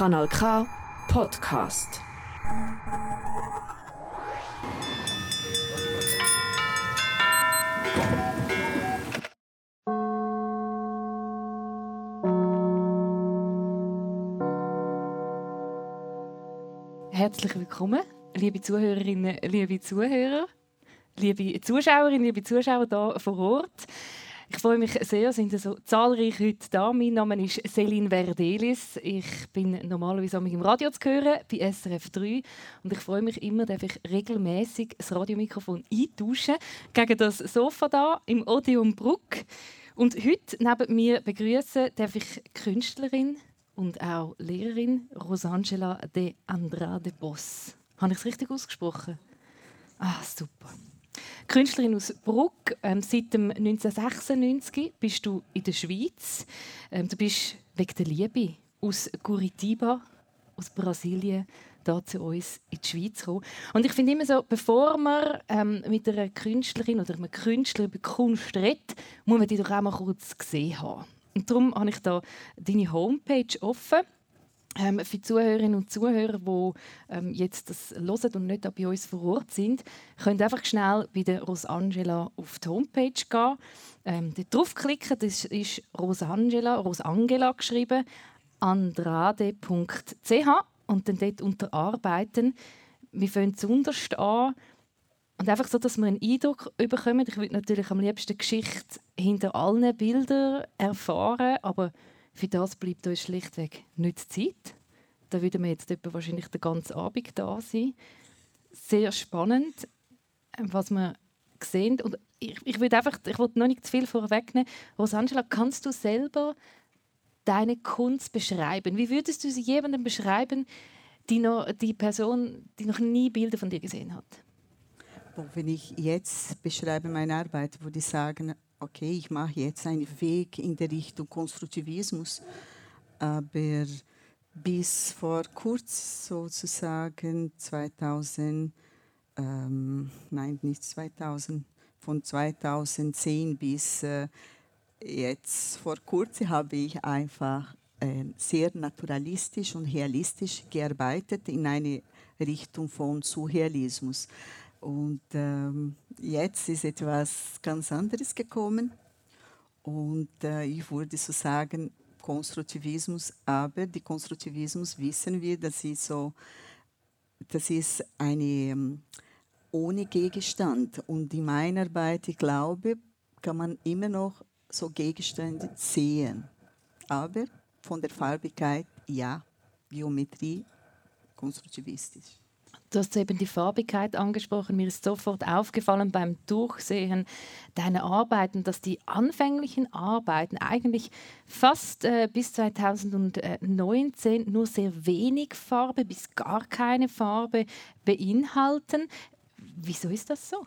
Kanal K Podcast. Herzlich willkommen, liebe Zuhörerinnen, liebe Zuhörer, liebe Zuschauerinnen, liebe Zuschauer hier vor Ort. Ich freue mich sehr, sind so zahlreich heute da. Mein Name ist Celine Verdelis. Ich bin normalerweise im Radio zu hören, bei SRF 3. Und ich freue mich immer, dass ich regelmäßig das Radiomikrofon eintauschen gegen das Sofa da im Odeon Bruck. Und heute neben mir begrüßen darf ich Künstlerin und auch Lehrerin Rosangela de Andrade Boss. Habe ich es richtig ausgesprochen? Ah, super. Künstlerin aus Bruck. Ähm, seit dem 1996 bist du in der Schweiz. Ähm, du bist wegen der Liebe aus Curitiba, aus Brasilien, da zu uns in die Schweiz gekommen. Und ich finde immer so, bevor man ähm, mit einer Künstlerin oder einem Künstler über Kunst redet, muss man die doch auch mal kurz gesehen haben. Und darum habe ich da deine Homepage offen ähm, für die Zuhörerinnen und Zuhörer, die ähm, jetzt das hören und nicht bei uns vor Ort sind, könnt einfach schnell bei der Rosangela auf die Homepage gehen. Ähm, dort draufklicken, das ist Rosangela, Rosangela geschrieben, andrade.ch und dann dort unter Arbeiten. Wir fangen zuunterst an und einfach so, dass wir einen Eindruck bekommen. Ich würde natürlich am liebsten Geschichte hinter allen Bildern erfahren, aber für das bleibt uns schlichtweg nicht Zeit. Da würden wir jetzt wahrscheinlich den ganzen Abend da sein. Sehr spannend, was wir sehen. Und ich, ich würde einfach, ich wollte noch nicht zu viel vorwegnehmen. Rosangela, kannst du selber deine Kunst beschreiben? Wie würdest du sie jemandem beschreiben, die, noch, die Person, die noch nie Bilder von dir gesehen hat? Wenn ich jetzt beschreibe meine Arbeit, würde ich sagen, okay, ich mache jetzt einen Weg in der Richtung Konstruktivismus, aber bis vor kurz sozusagen 2000, ähm, nein, nicht 2000, von 2010 bis äh, jetzt vor kurzem habe ich einfach äh, sehr naturalistisch und realistisch gearbeitet in eine Richtung von Surrealismus. Und ähm, jetzt ist etwas ganz anderes gekommen. Und äh, ich würde so sagen, Konstruktivismus, aber die Konstruktivismus wissen wir, das ist so, das ist eine ähm, ohne Gegenstand. Und in meiner Arbeit, ich glaube, kann man immer noch so Gegenstände sehen. Aber von der Farbigkeit, ja, Geometrie, konstruktivistisch. Du hast eben die Farbigkeit angesprochen. Mir ist sofort aufgefallen beim Durchsehen deiner Arbeiten, dass die anfänglichen Arbeiten eigentlich fast äh, bis 2019 nur sehr wenig Farbe bis gar keine Farbe beinhalten. Wieso ist das so?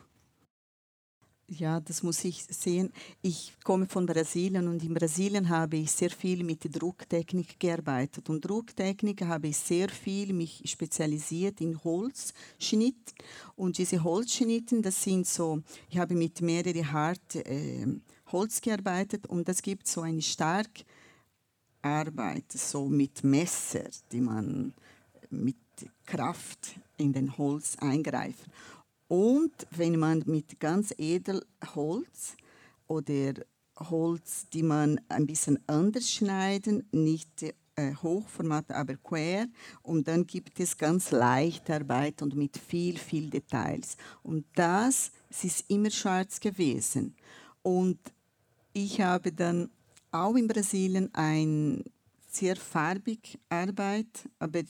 Ja, das muss ich sehen. Ich komme von Brasilien und in Brasilien habe ich sehr viel mit der Drucktechnik gearbeitet. Und Drucktechnik habe ich sehr viel mich spezialisiert in Holzschnitt. Und diese Holzschnitten, das sind so, ich habe mit mehreren hart äh, Holz gearbeitet und das gibt so eine starke Arbeit, so mit Messer, die man mit Kraft in den Holz eingreift. Und wenn man mit ganz edel Holz oder Holz, die man ein bisschen anders schneiden, nicht äh, Hochformat, aber quer. Und dann gibt es ganz leichte Arbeit und mit viel, viel Details. Und das, es ist immer schwarz gewesen. Und ich habe dann auch in Brasilien ein sehr farbig Arbeit, aber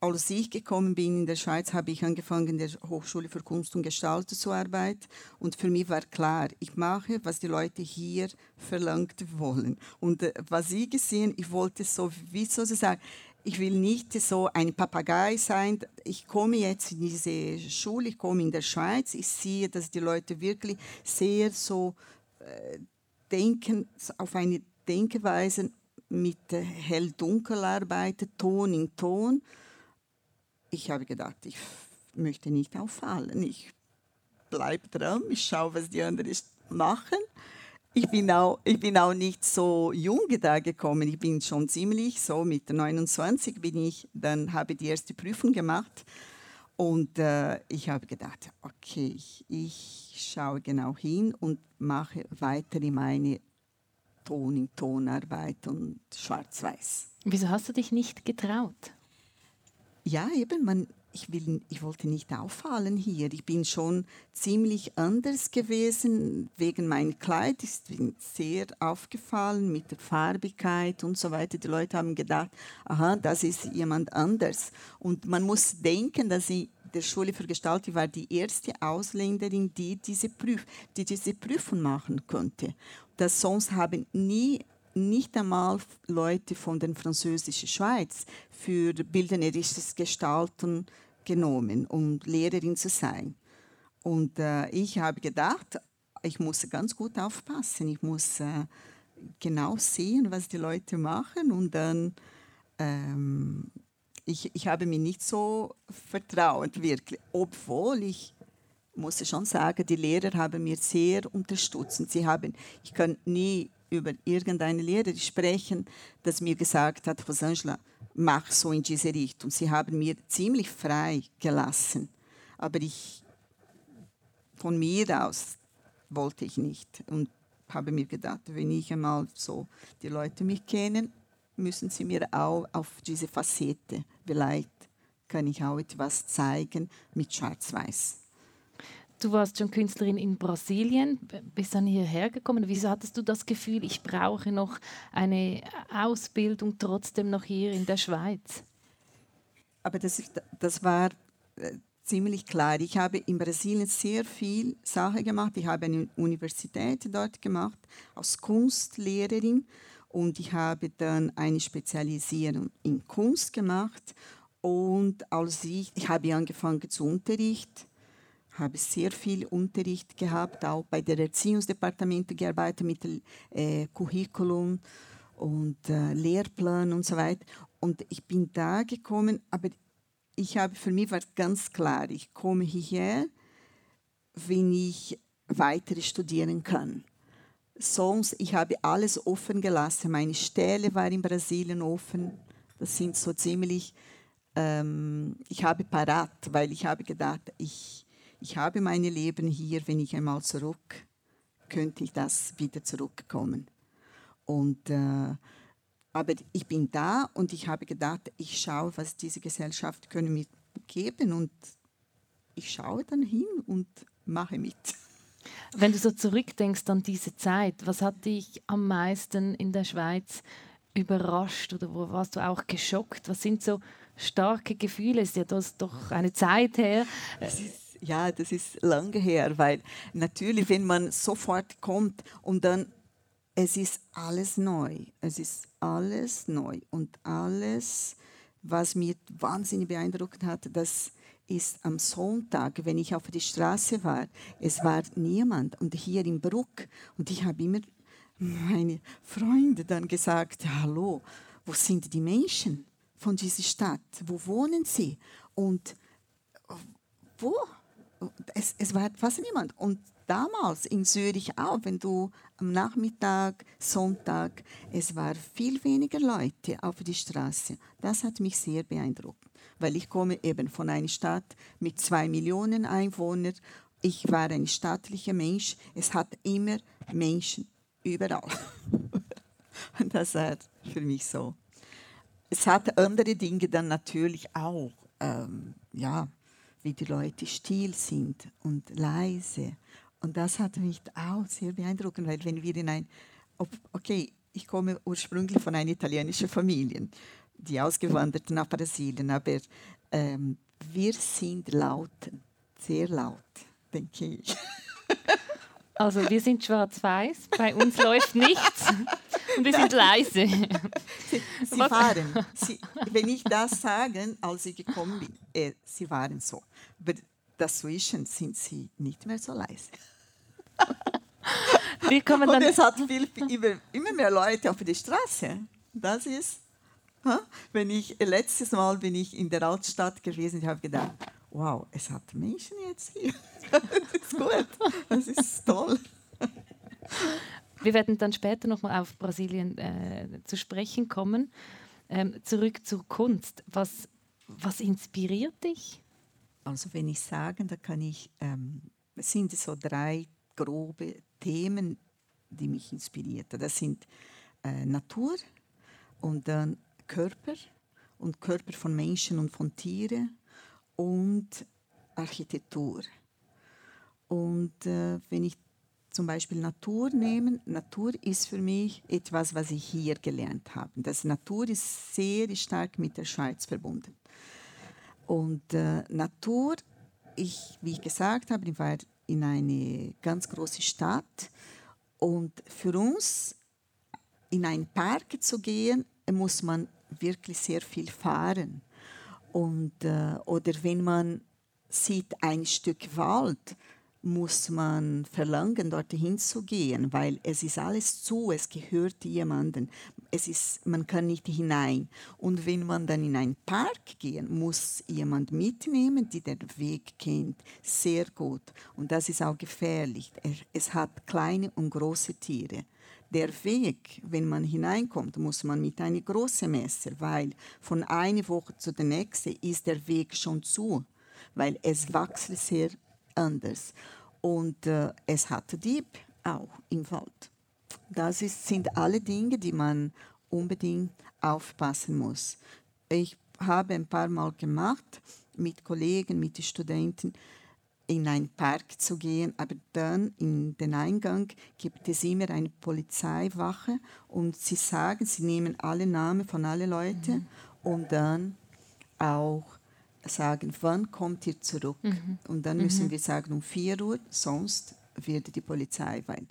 als ich gekommen bin in der Schweiz, habe ich angefangen in der Hochschule für Kunst und Gestaltung zu arbeiten. Und für mich war klar, ich mache, was die Leute hier verlangt wollen. Und äh, was ich gesehen, ich wollte so, wie sozusagen, ich will nicht so ein Papagei sein. Ich komme jetzt in diese Schule, ich komme in der Schweiz, ich sehe, dass die Leute wirklich sehr so äh, denken, auf eine Denkweise mit äh, hell-dunkel arbeiten, Ton in Ton ich habe gedacht, ich möchte nicht auffallen. Ich bleibe dran, ich schaue, was die anderen machen. ich, bin auch, ich bin auch nicht so jung da gekommen. Ich bin schon ziemlich so mit 29 bin ich, dann habe ich die erste Prüfung gemacht und äh, ich habe gedacht, okay, ich, ich schaue genau hin und mache weiter in meine Toning, Tonarbeit und Schwarz-Weiß. Wieso hast du dich nicht getraut? Ja, eben, man, ich, will, ich wollte nicht auffallen hier. Ich bin schon ziemlich anders gewesen wegen meinem Kleid. Ich bin sehr aufgefallen mit der Farbigkeit und so weiter. Die Leute haben gedacht, aha, das ist jemand anders. Und man muss denken, dass ich der Schule für Gestaltung war die erste Ausländerin, die diese, Prüf die diese Prüfung machen konnte. Das sonst haben nie nicht einmal Leute von der französischen Schweiz für bildnerisches Gestalten genommen, um Lehrerin zu sein. Und äh, ich habe gedacht, ich muss ganz gut aufpassen. Ich muss äh, genau sehen, was die Leute machen. Und dann, ähm, ich, ich habe mir nicht so vertraut, wirklich. Obwohl ich muss schon sagen, die Lehrer haben mir sehr unterstützt. Sie haben, ich kann nie über irgendeine Lehrer sprechen, das mir gesagt hat, Rosangela, mach so in diese Richtung. Sie haben mir ziemlich frei gelassen, aber ich von mir aus wollte ich nicht und habe mir gedacht, wenn ich einmal so die Leute mich kennen, müssen sie mir auch auf diese Facette vielleicht kann ich auch etwas zeigen mit Schwarz-Weiß. Du warst schon Künstlerin in Brasilien, bist dann hierher gekommen. Wieso hattest du das Gefühl, ich brauche noch eine Ausbildung trotzdem noch hier in der Schweiz? Aber das, das war äh, ziemlich klar. Ich habe in Brasilien sehr viel Sache gemacht. Ich habe eine Universität dort gemacht als Kunstlehrerin und ich habe dann eine Spezialisierung in Kunst gemacht. Und als ich, ich habe angefangen zu unterrichten habe sehr viel Unterricht gehabt, auch bei der Erziehungsdepartement gearbeitet mit äh, Curriculum und äh, Lehrplan und so weiter. Und ich bin da gekommen, aber ich habe für mich war ganz klar, ich komme hierher, wenn ich weiter studieren kann. Sonst, ich habe alles offen gelassen. Meine Stelle war in Brasilien offen. Das sind so ziemlich, ähm, ich habe parat, weil ich habe gedacht, ich ich habe mein Leben hier, wenn ich einmal zurück, könnte ich das wieder zurückkommen. Und, äh, aber ich bin da und ich habe gedacht, ich schaue, was diese Gesellschaft können mir geben und ich schaue dann hin und mache mit. Wenn du so zurückdenkst an diese Zeit, was hat dich am meisten in der Schweiz überrascht oder wo warst du auch geschockt? Was sind so starke Gefühle? Es ist ja das doch eine Zeit her. Es ist ja, das ist lange her, weil natürlich, wenn man sofort kommt und dann, es ist alles neu. Es ist alles neu und alles, was mir wahnsinnig beeindruckt hat, das ist am Sonntag, wenn ich auf die Straße war, es war niemand und hier in Bruck und ich habe immer meine Freunde dann gesagt, hallo, wo sind die Menschen von dieser Stadt? Wo wohnen sie? Und wo? Es, es war fast niemand. Und damals in Zürich auch, wenn du am Nachmittag, Sonntag, es waren viel weniger Leute auf die Straße. Das hat mich sehr beeindruckt, weil ich komme eben von einer Stadt mit zwei Millionen Einwohnern. Ich war ein staatlicher Mensch. Es hat immer Menschen überall. Und das war für mich so. Es hat andere Dinge dann natürlich auch. Ähm, ja, wie die Leute still sind und leise. Und das hat mich auch sehr beeindruckt, weil wenn wir in ein, okay, ich komme ursprünglich von einer italienischen Familie, die ausgewandert nach Brasilien, aber ähm, wir sind laut, sehr laut, denke ich. Also wir sind schwarz-weiß, bei uns läuft nichts und wir sind leise. Sie, sie waren, sie, wenn ich das sage, als ich gekommen bin, äh, sie waren so. Aber dazwischen sind sie nicht mehr so leise. Wie kann man dann und es hat viel, immer, immer mehr Leute auf der Straße. Das ist, wenn ich letztes Mal bin ich in der Altstadt gewesen, ich habe gedacht, wow, es hat Menschen jetzt hier. das ist gut, das ist toll. Wir werden dann später noch mal auf Brasilien äh, zu sprechen kommen. Ähm, zurück zur Kunst. Was, was inspiriert dich? Also wenn ich sage, da kann ich, ähm, sind so drei grobe Themen, die mich inspiriert. Das sind äh, Natur und dann Körper und Körper von Menschen und von Tieren und Architektur. Und äh, wenn ich zum Beispiel Natur nehme, Natur ist für mich etwas, was ich hier gelernt habe. Das Natur ist sehr stark mit der Schweiz verbunden. Und äh, Natur, ich, wie ich gesagt habe, ich war in eine ganz große Stadt und für uns in einen Park zu gehen, muss man wirklich sehr viel fahren. Und, äh, oder wenn man sieht ein Stück Wald, muss man verlangen, dorthin zu gehen, weil es ist alles zu, es gehört jemandem, es ist, man kann nicht hinein. Und wenn man dann in einen Park geht, muss jemand mitnehmen, der den Weg kennt, sehr gut. Und das ist auch gefährlich. Es hat kleine und große Tiere. Der Weg, wenn man hineinkommt, muss man mit einem großen Messer, weil von einer Woche zu der nächsten ist der Weg schon zu, weil es wächst sehr anders. Und äh, es hat Dieb auch im Wald. Das ist, sind alle Dinge, die man unbedingt aufpassen muss. Ich habe ein paar Mal gemacht, mit Kollegen, mit den Studenten, in einen Park zu gehen, aber dann in den Eingang gibt es immer eine Polizeiwache und sie sagen, sie nehmen alle Namen von allen Leuten mhm. und dann auch sagen, wann kommt ihr zurück? Mhm. Und dann müssen mhm. wir sagen, um 4 Uhr, sonst wird die Polizei, weil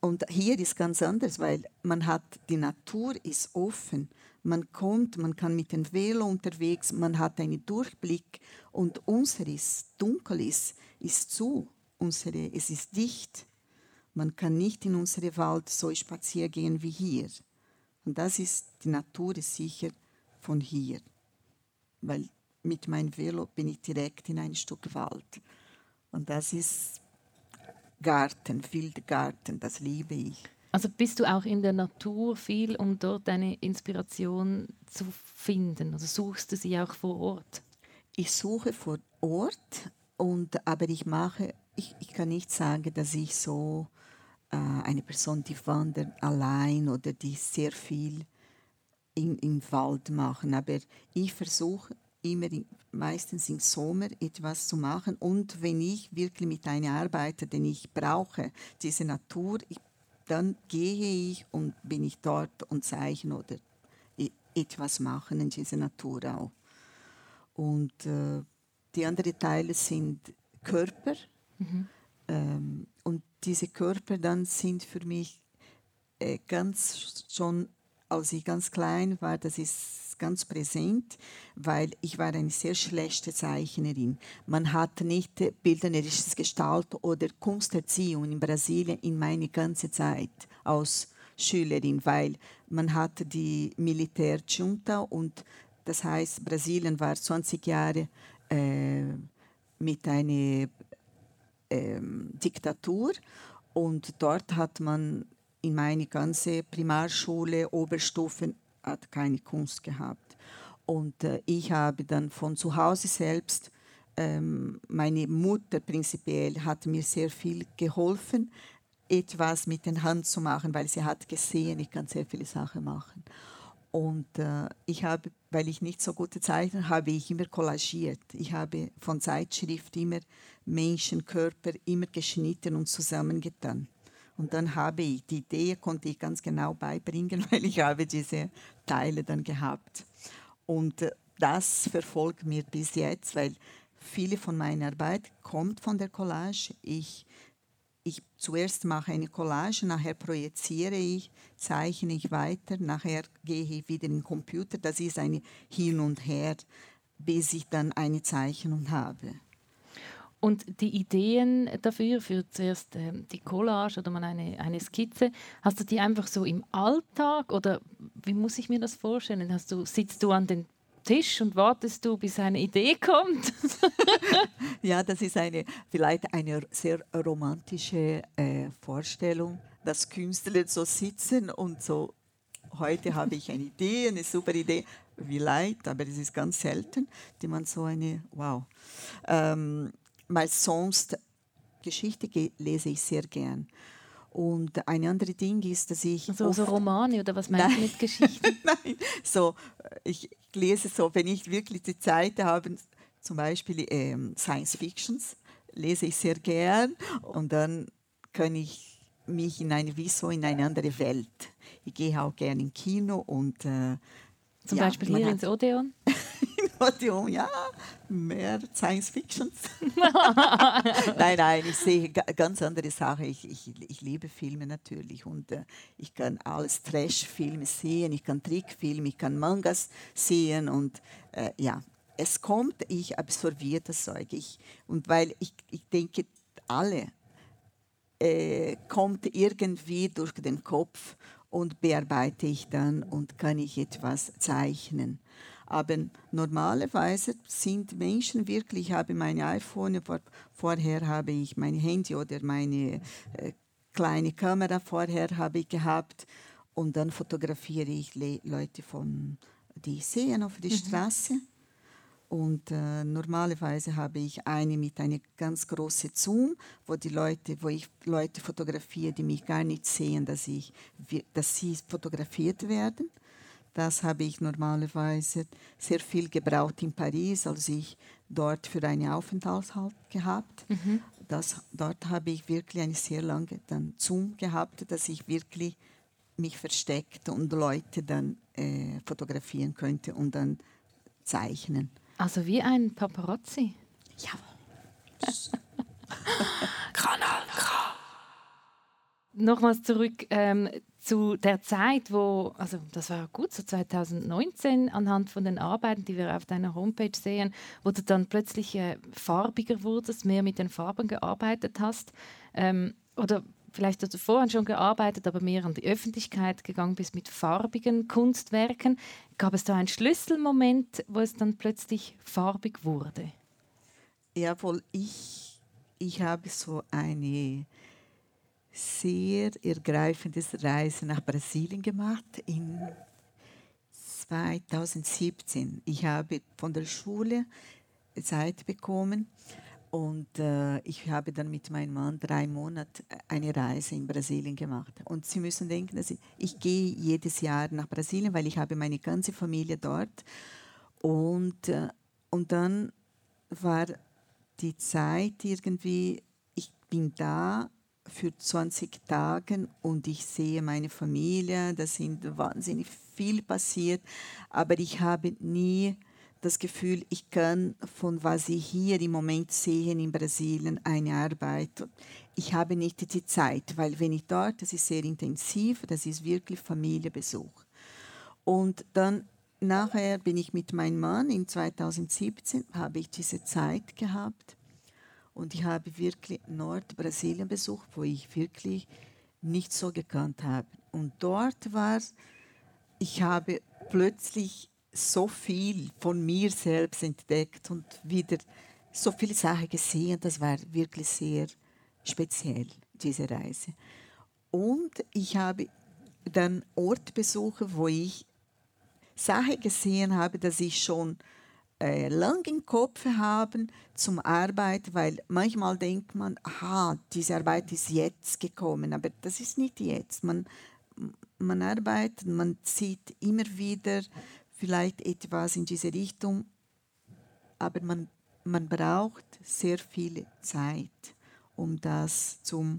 und hier ist ganz anders, weil man hat, die Natur ist offen. Man kommt, man kann mit dem Velo unterwegs, man hat einen Durchblick und unseres dunkel ist, ist zu. Unsere, es ist dicht. Man kann nicht in unseren Wald so spazieren gehen wie hier. Und das ist, die Natur ist sicher von hier. Weil mit meinem Velo bin ich direkt in ein Stück Wald. Und das ist Garten, Wildgarten, das liebe ich. Also bist du auch in der Natur viel, um dort deine Inspiration zu finden? Also suchst du sie auch vor Ort? Ich suche vor Ort, und, aber ich mache, ich, ich kann nicht sagen, dass ich so äh, eine Person, die wandert allein oder die sehr viel in, im Wald machen, aber ich versuche immer meistens im Sommer etwas zu machen. Und wenn ich wirklich mit einer arbeite, denn ich brauche diese Natur, ich, dann gehe ich und bin ich dort und zeichne oder etwas machen in dieser Natur auch. Und äh, die anderen Teile sind Körper. Mhm. Ähm, und diese Körper dann sind für mich äh, ganz schon, als ich ganz klein war, das ist ganz präsent, weil ich war eine sehr schlechte Zeichnerin. Man hat nicht bildnerisches Gestalt oder Kunsterziehung in Brasilien in meine ganze Zeit als Schülerin, weil man hatte die Militärjunta und das heißt, Brasilien war 20 Jahre äh, mit einer äh, Diktatur und dort hat man in meine ganze Primarschule, Oberstufen hat keine Kunst gehabt. Und äh, ich habe dann von zu Hause selbst, ähm, meine Mutter prinzipiell hat mir sehr viel geholfen, etwas mit den Händen zu machen, weil sie hat gesehen, ich kann sehr viele Sachen machen. Und äh, ich habe, weil ich nicht so gute Zeichner habe, ich immer collagiert. Ich habe von Zeitschrift immer Menschenkörper immer geschnitten und zusammengetan. Und dann habe ich, die Idee konnte ich ganz genau beibringen, weil ich habe diese Teile dann gehabt. Und äh, das verfolgt mir bis jetzt, weil viele von meiner Arbeit kommt von der Collage. Ich, ich zuerst mache eine Collage, nachher projiziere ich, zeichne ich weiter, nachher gehe ich wieder in den Computer. Das ist ein Hin und Her, bis ich dann eine Zeichnung habe. Und die Ideen dafür, für zuerst ähm, die Collage oder man eine, eine Skizze, hast du die einfach so im Alltag oder wie muss ich mir das vorstellen? Hast du, sitzt du an den Tisch und wartest du, bis eine Idee kommt? ja, das ist eine, vielleicht eine sehr romantische äh, Vorstellung, dass Künstler so sitzen und so, heute habe ich eine Idee, eine super Idee, wie leid, aber es ist ganz selten, die man so eine, wow. Ähm, weil sonst Geschichte lese ich sehr gern. Und ein anderes Ding ist, dass ich. So, so Romane oder was meinst du mit Geschichten? Nein, so, ich lese so, wenn ich wirklich die Zeit habe, zum Beispiel ähm, Science Fictions, lese ich sehr gern und dann kann ich mich in eine, wie so in eine andere Welt. Ich gehe auch gerne ins Kino und. Äh, zum ja, Beispiel hier ins Odeon? Odeon, ja, mehr Science Fictions. nein, nein, ich sehe ganz andere Sachen. Ich, ich, ich liebe Filme natürlich und äh, ich kann alles Trash-Filme sehen, ich kann Trickfilme, ich kann Mangas sehen und äh, ja, es kommt, ich absorbiere das Zeug. Ich, und weil ich, ich denke, alle äh, kommt irgendwie durch den Kopf und bearbeite ich dann und kann ich etwas zeichnen. Aber normalerweise sind Menschen wirklich, ich habe meine iPhone, vor, vorher habe ich mein Handy oder meine äh, kleine Kamera vorher habe ich gehabt und dann fotografiere ich Le Leute von die sehen auf der mhm. Straße und äh, normalerweise habe ich eine mit einer ganz großen Zoom, wo die Leute, wo ich Leute fotografiere, die mich gar nicht sehen, dass ich, dass sie fotografiert werden. Das habe ich normalerweise sehr viel gebraucht in Paris, als ich dort für einen Aufenthalt gehabt. Mhm. Das, dort habe ich wirklich eine sehr lange dann Zoom gehabt, dass ich wirklich mich versteckt und Leute dann äh, fotografieren könnte und dann zeichnen. Also wie ein Paparazzi? Ja. Nochmals zurück ähm, zu der Zeit, wo, also das war gut, so 2019, anhand von den Arbeiten, die wir auf deiner Homepage sehen, wo du dann plötzlich äh, farbiger wurdest, mehr mit den Farben gearbeitet hast. Ähm, oder vielleicht hast du vorher schon gearbeitet, aber mehr an die Öffentlichkeit gegangen bist mit farbigen Kunstwerken. Gab es da einen Schlüsselmoment, wo es dann plötzlich farbig wurde? Jawohl, ich, ich habe so eine sehr ergreifende Reise nach Brasilien gemacht in 2017. Ich habe von der Schule Zeit bekommen und äh, ich habe dann mit meinem Mann drei Monate eine Reise in Brasilien gemacht. Und Sie müssen denken, dass ich, ich gehe jedes Jahr nach Brasilien, weil ich habe meine ganze Familie dort. Und, äh, und dann war die Zeit irgendwie, ich bin da für 20 Tage und ich sehe meine Familie, da sind wahnsinnig viel passiert, aber ich habe nie das Gefühl, ich kann von was ich hier im Moment sehe in Brasilien eine Arbeit. Ich habe nicht die Zeit, weil wenn ich dort, das ist sehr intensiv, das ist wirklich Familienbesuch. Und dann nachher bin ich mit meinem Mann in 2017 habe ich diese Zeit gehabt und ich habe wirklich Nordbrasilien besucht, wo ich wirklich nicht so gekannt habe. Und dort war, ich habe plötzlich so viel von mir selbst entdeckt und wieder so viele Sachen gesehen. Das war wirklich sehr speziell, diese Reise. Und ich habe dann Ort besucht, wo ich Sachen gesehen habe, dass ich schon äh, lang im Kopf habe zum Arbeit, weil manchmal denkt man, aha, diese Arbeit ist jetzt gekommen, aber das ist nicht jetzt. Man, man arbeitet, man sieht immer wieder vielleicht etwas in diese Richtung, aber man, man braucht sehr viel Zeit, um das zu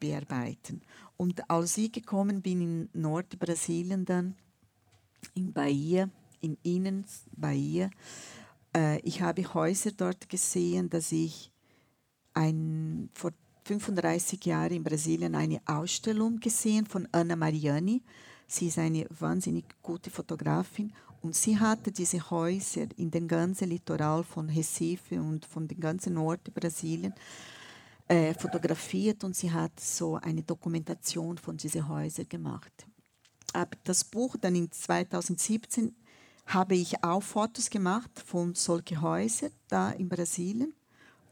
bearbeiten. Und als ich gekommen bin in Nordbrasilien dann, in Bahia, in Innen, Bahia, äh, ich habe Häuser dort gesehen, dass ich ein, vor 35 Jahren in Brasilien eine Ausstellung gesehen von Anna Mariani. Sie ist eine wahnsinnig gute Fotografin. Und sie hatte diese Häuser in den ganzen Litoral von Recife und von den ganzen Norden Brasilien äh, fotografiert. Und sie hat so eine Dokumentation von diesen Häusern gemacht. Aber das Buch dann in 2017 habe ich auch Fotos gemacht von solchen Häusern da in Brasilien.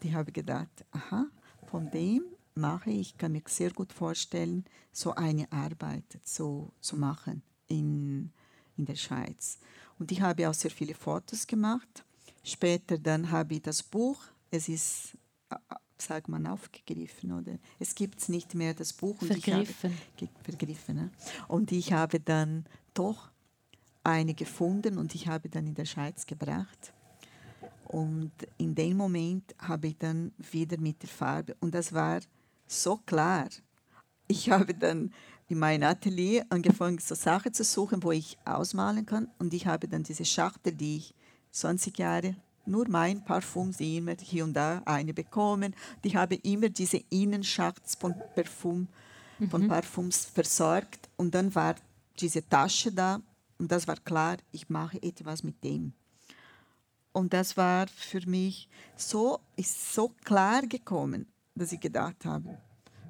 Die habe gedacht, aha, von dem mache. Ich kann mir sehr gut vorstellen, so eine Arbeit zu, zu machen in, in der Schweiz. Und ich habe auch sehr viele Fotos gemacht. Später dann habe ich das Buch, es ist, sagt man, aufgegriffen, oder? Es gibt nicht mehr, das Buch. Und vergriffen. Ich habe, vergriffen. Ne? Und ich habe dann doch eine gefunden und ich habe dann in der Schweiz gebracht. Und in dem Moment habe ich dann wieder mit der Farbe, und das war so klar. Ich habe dann in meinem Atelier angefangen, so Sachen zu suchen, wo ich ausmalen kann. Und ich habe dann diese Schachtel, die ich 20 Jahre nur mein Parfum immer hier und da eine bekommen. Ich habe immer diese Innenschacht von Parfum, von mhm. Parfums versorgt. Und dann war diese Tasche da und das war klar, ich mache etwas mit dem. Und das war für mich so, ist so klar gekommen, dass ich gedacht habe,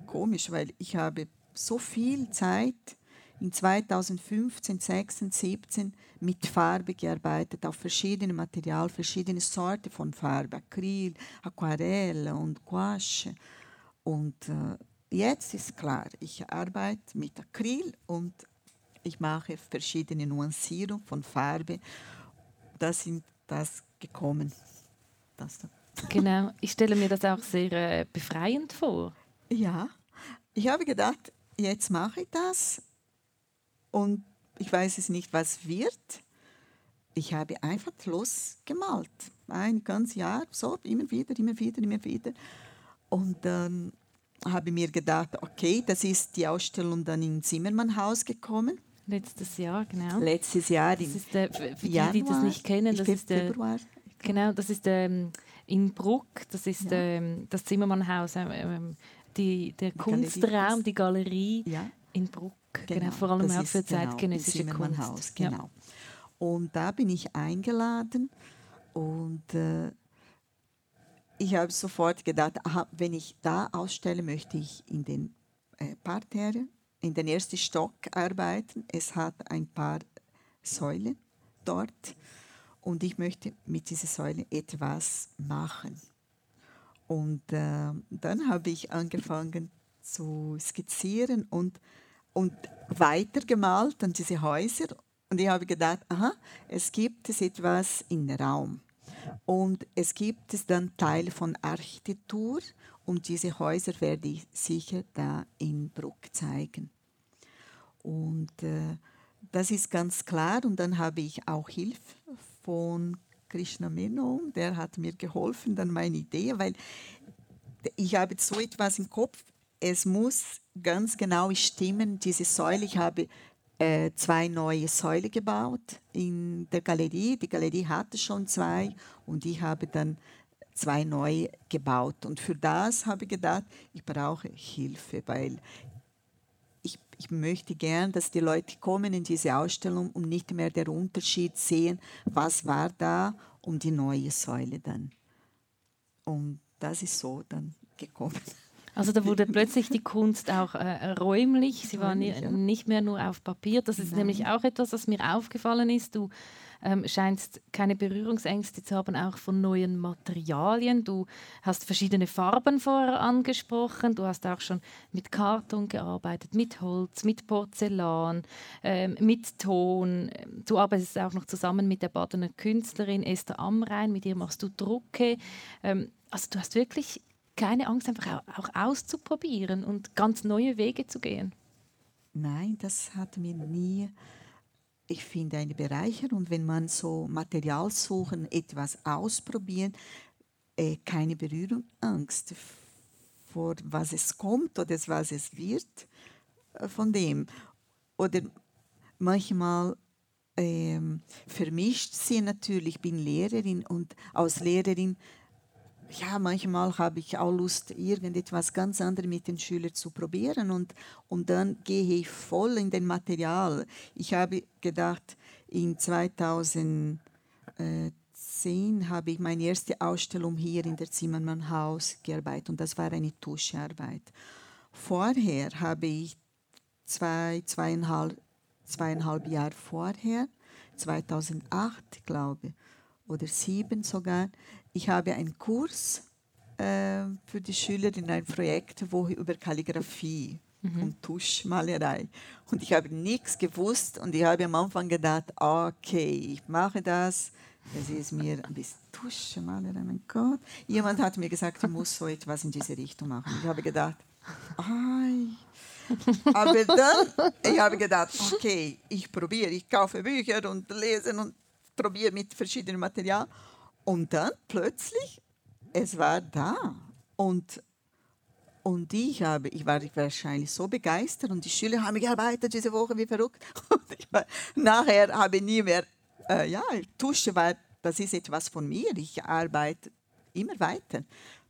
komisch, weil ich habe so viel Zeit in 2015, 16, 17 mit Farbe gearbeitet, auf verschiedene Material, verschiedene Sorten von Farbe, Acryl, Aquarelle und Gouache. Und äh, jetzt ist klar, ich arbeite mit Acryl und ich mache verschiedene Nuancierungen von Farbe. Das sind das gekommen. Das da. Genau, ich stelle mir das auch sehr äh, befreiend vor. Ja, ich habe gedacht, jetzt mache ich das und ich weiß es nicht, was wird. Ich habe einfach losgemalt. Ein ganzes Jahr, so immer wieder, immer wieder, immer wieder. Und dann habe ich mir gedacht, okay, das ist die Ausstellung dann im Zimmermannhaus gekommen. Letztes Jahr, genau. Letztes Jahr. Das ist der, für die, Januar, die das nicht kennen, das ist der, Februar. Genau, das ist ähm, in Bruck, das ist ja. ähm, das Zimmermannhaus, ähm, ähm die, der die Kunstraum, Galerie. die Galerie ja. in Bruck. Genau, genau vor allem auch für genau, zeitgenössische Kunst. Genau. Ja. Und da bin ich eingeladen und äh, ich habe sofort gedacht, aha, wenn ich da ausstelle, möchte ich in den äh, Parterre in den ersten Stock arbeiten. Es hat ein paar Säulen dort und ich möchte mit diesen Säulen etwas machen. Und äh, dann habe ich angefangen zu skizzieren und, und weitergemalt an diese Häuser. Und ich habe gedacht, aha, es gibt es etwas in Raum. Und es gibt es dann Teile von Architektur und diese Häuser werde ich sicher da in Bruck zeigen. Und äh, das ist ganz klar. Und dann habe ich auch Hilfe von Krishna Menon, der hat mir geholfen, dann meine Idee, weil ich habe so etwas im Kopf, es muss ganz genau stimmen, diese Säule, ich habe äh, zwei neue Säulen gebaut in der Galerie. Die Galerie hatte schon zwei und ich habe dann zwei neue gebaut. Und für das habe ich gedacht, ich brauche Hilfe, weil ich, ich möchte gern, dass die Leute kommen in diese Ausstellung und nicht mehr den Unterschied sehen, was war da und die neue Säule dann. Und das ist so dann gekommen. Also da wurde plötzlich die Kunst auch äh, räumlich, sie war nicht mehr nur auf Papier. Das ist Nein. nämlich auch etwas, was mir aufgefallen ist. Du ähm, scheinst keine Berührungsängste zu haben, auch von neuen Materialien. Du hast verschiedene Farben vorher angesprochen. Du hast auch schon mit Karton gearbeitet, mit Holz, mit Porzellan, ähm, mit Ton. Du arbeitest auch noch zusammen mit der Badener Künstlerin Esther Amrein. Mit ihr machst du Drucke. Ähm, also du hast wirklich keine Angst, einfach auch auszuprobieren und ganz neue Wege zu gehen? Nein, das hat mir nie, ich finde, eine Bereicherung, wenn man so Material suchen, etwas ausprobieren, äh, keine Berührungsangst vor was es kommt oder was es wird äh, von dem. Oder manchmal ähm, vermischt sie natürlich, ich bin Lehrerin und als Lehrerin ja, manchmal habe ich auch Lust, irgendetwas ganz anderes mit den Schülern zu probieren und, und dann gehe ich voll in den Material. Ich habe gedacht, in 2010 habe ich meine erste Ausstellung hier in der Zimmermann Haus gearbeitet und das war eine Tuschearbeit. Vorher habe ich zwei, zweieinhalb, zweieinhalb Jahre vorher, 2008 glaube oder sieben sogar, ich habe einen Kurs äh, für die Schüler in ein Projekt, wo über Kalligraphie mhm. und Tuschmalerei. Und ich habe nichts gewusst und ich habe am Anfang gedacht, okay, ich mache das. Das ist mir ein bisschen Tuschmalerei, mein Gott. Jemand hat mir gesagt, ich muss so etwas in diese Richtung machen. Ich habe gedacht, ai. Aber dann, ich habe gedacht, okay, ich probiere, ich kaufe Bücher und lese und probiere mit verschiedenen Materialien. Und dann plötzlich, es war da. Und, und ich, habe, ich war wahrscheinlich so begeistert und die Schüler haben gearbeitet diese Woche wie verrückt. War, nachher habe ich nie mehr, äh, ja, Tusche war, das ist etwas von mir. Ich arbeite immer weiter.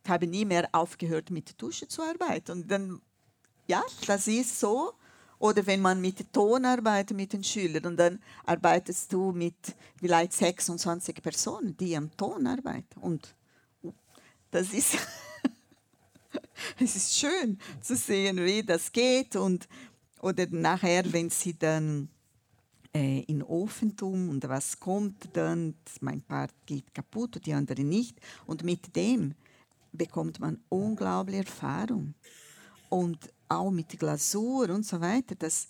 Ich habe nie mehr aufgehört, mit Tusche zu arbeiten. Und dann, ja, das ist so. Oder wenn man mit Ton arbeitet mit den Schülern und dann arbeitest du mit vielleicht 26 Personen, die am Ton arbeiten. Und das ist, es ist schön zu sehen, wie das geht. Und, oder nachher, wenn sie dann äh, in Ofen tun und was kommt, dann mein Part geht kaputt und die andere nicht. Und mit dem bekommt man unglaubliche Erfahrung. Und auch mit Glasur und so weiter. Das,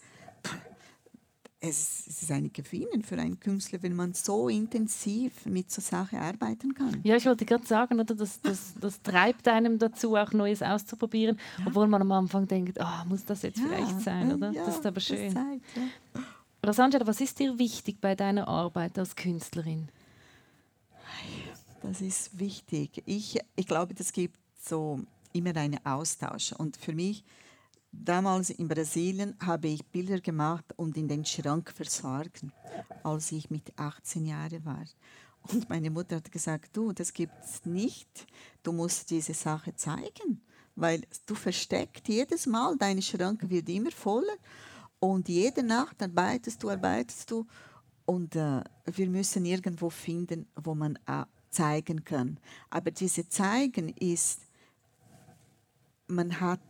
es, ist ein Gewinn für einen Künstler, wenn man so intensiv mit so Sachen arbeiten kann. Ja, ich wollte gerade sagen, oder, das, das, das treibt einem dazu, auch Neues auszuprobieren, ja. obwohl man am Anfang denkt, oh, muss das jetzt ja. vielleicht sein, oder? Ja, das ist aber schön. Zeigt. Rosangela, was ist dir wichtig bei deiner Arbeit als Künstlerin? Das ist wichtig. Ich, ich glaube, es gibt so immer einen Austausch. Und für mich Damals in Brasilien habe ich Bilder gemacht und in den Schrank versorgt, als ich mit 18 Jahren war. Und meine Mutter hat gesagt, du, das gibt's nicht. Du musst diese Sache zeigen, weil du versteckt jedes Mal, dein Schrank wird immer voller und jede Nacht arbeitest du, arbeitest du und äh, wir müssen irgendwo finden, wo man äh, zeigen kann. Aber diese Zeigen ist, man hat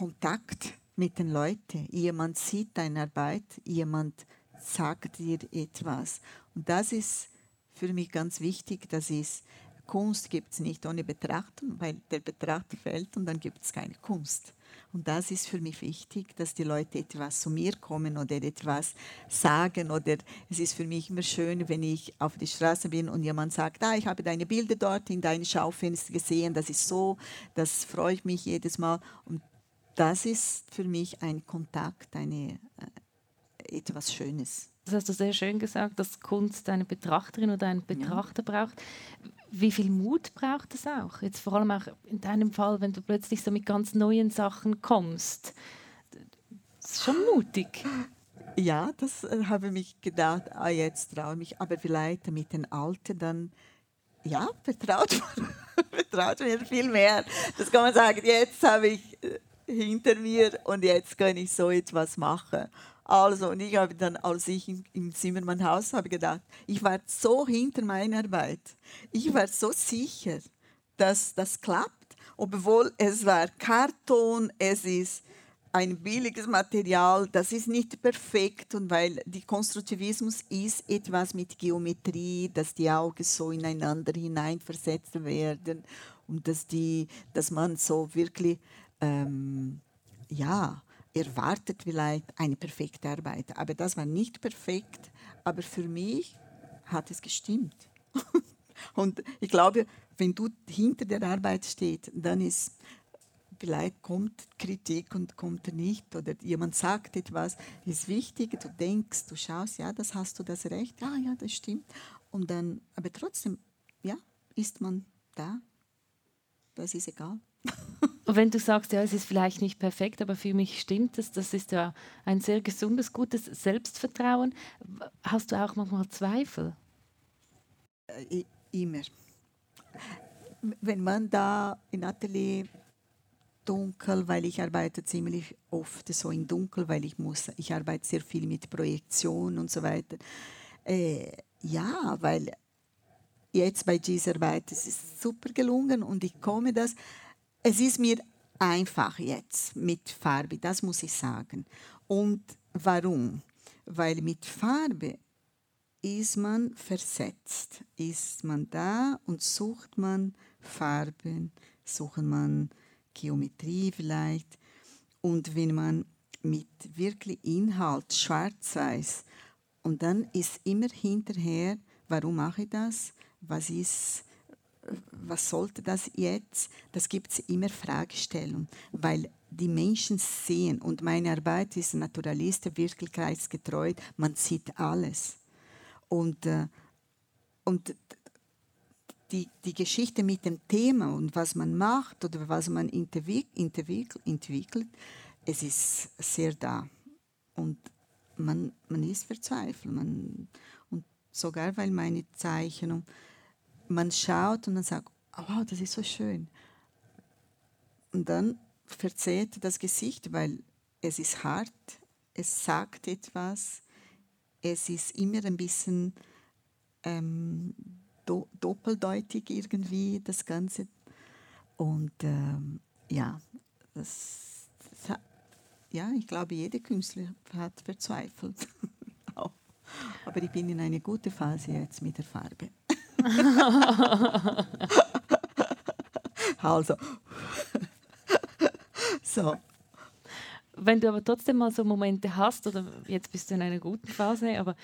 Kontakt mit den Leuten. Jemand sieht deine Arbeit, jemand sagt dir etwas. Und das ist für mich ganz wichtig. Das ist, Kunst gibt es nicht ohne Betrachten, weil der Betrachter fällt und dann gibt es keine Kunst. Und das ist für mich wichtig, dass die Leute etwas zu mir kommen oder etwas sagen. Oder es ist für mich immer schön, wenn ich auf der Straße bin und jemand sagt, ah, ich habe deine Bilder dort in deinem Schaufenster gesehen, das ist so, das freut mich jedes Mal. Und das ist für mich ein Kontakt, eine, äh, etwas Schönes. Das hast du sehr schön gesagt, dass Kunst eine Betrachterin oder einen Betrachter ja. braucht. Wie viel Mut braucht es auch? Jetzt vor allem auch in deinem Fall, wenn du plötzlich so mit ganz neuen Sachen kommst. Das ist schon mutig. Ja, das äh, habe ich mich gedacht, ah, jetzt traue ich mich, aber vielleicht mit den Alten dann, ja, vertraut man, vertraut mir viel mehr. Das kann man sagen, jetzt habe ich äh, hinter mir und jetzt kann ich so etwas machen. Also, und ich habe dann, als ich im Zimmermannhaus habe gedacht, ich war so hinter meiner Arbeit. Ich war so sicher, dass das klappt, obwohl es war Karton, es ist ein billiges Material, das ist nicht perfekt und weil der Konstruktivismus ist etwas mit Geometrie, dass die Augen so ineinander hineinversetzt werden und dass, die, dass man so wirklich ähm, ja, erwartet vielleicht eine perfekte Arbeit. Aber das war nicht perfekt, aber für mich hat es gestimmt. und ich glaube, wenn du hinter der Arbeit stehst, dann ist vielleicht kommt Kritik und kommt nicht oder jemand sagt etwas, ist wichtig, du denkst, du schaust, ja, das hast du das Recht, ja, ja, das stimmt. Und dann, aber trotzdem, ja, ist man da, das ist egal. Und wenn du sagst, ja, es ist vielleicht nicht perfekt, aber für mich stimmt es, das ist ja ein sehr gesundes, gutes Selbstvertrauen. Hast du auch manchmal Zweifel? Äh, immer. Wenn man da in Atelier dunkel, weil ich arbeite ziemlich oft so in dunkel, weil ich muss, ich arbeite sehr viel mit Projektion und so weiter. Äh, ja, weil jetzt bei dieser Arbeit es ist super gelungen und ich komme das es ist mir einfach jetzt mit Farbe, das muss ich sagen. Und warum? Weil mit Farbe ist man versetzt, ist man da und sucht man Farben, sucht man Geometrie vielleicht. Und wenn man mit wirklich Inhalt schwarz-weiß und dann ist immer hinterher, warum mache ich das? Was ist was sollte das jetzt? Das gibt es immer Fragestellungen, weil die Menschen sehen und meine Arbeit ist Naturalist, wirklichkeitsgetreu, man sieht alles. Und, äh, und die, die Geschichte mit dem Thema und was man macht oder was man entwick, entwick, entwickelt, es ist sehr da. Und man, man ist verzweifelt. Man, und sogar weil meine Zeichnung, man schaut und dann sagt, oh, wow, das ist so schön. Und dann verzerrt das Gesicht, weil es ist hart, es sagt etwas, es ist immer ein bisschen ähm, do doppeldeutig irgendwie, das Ganze. Und ähm, ja, das, das, ja, ich glaube, jeder Künstler hat verzweifelt. Aber ich bin in eine gute Phase jetzt mit der Farbe. also. so. Wenn du aber trotzdem mal so Momente hast, oder jetzt bist du in einer guten Phase, aber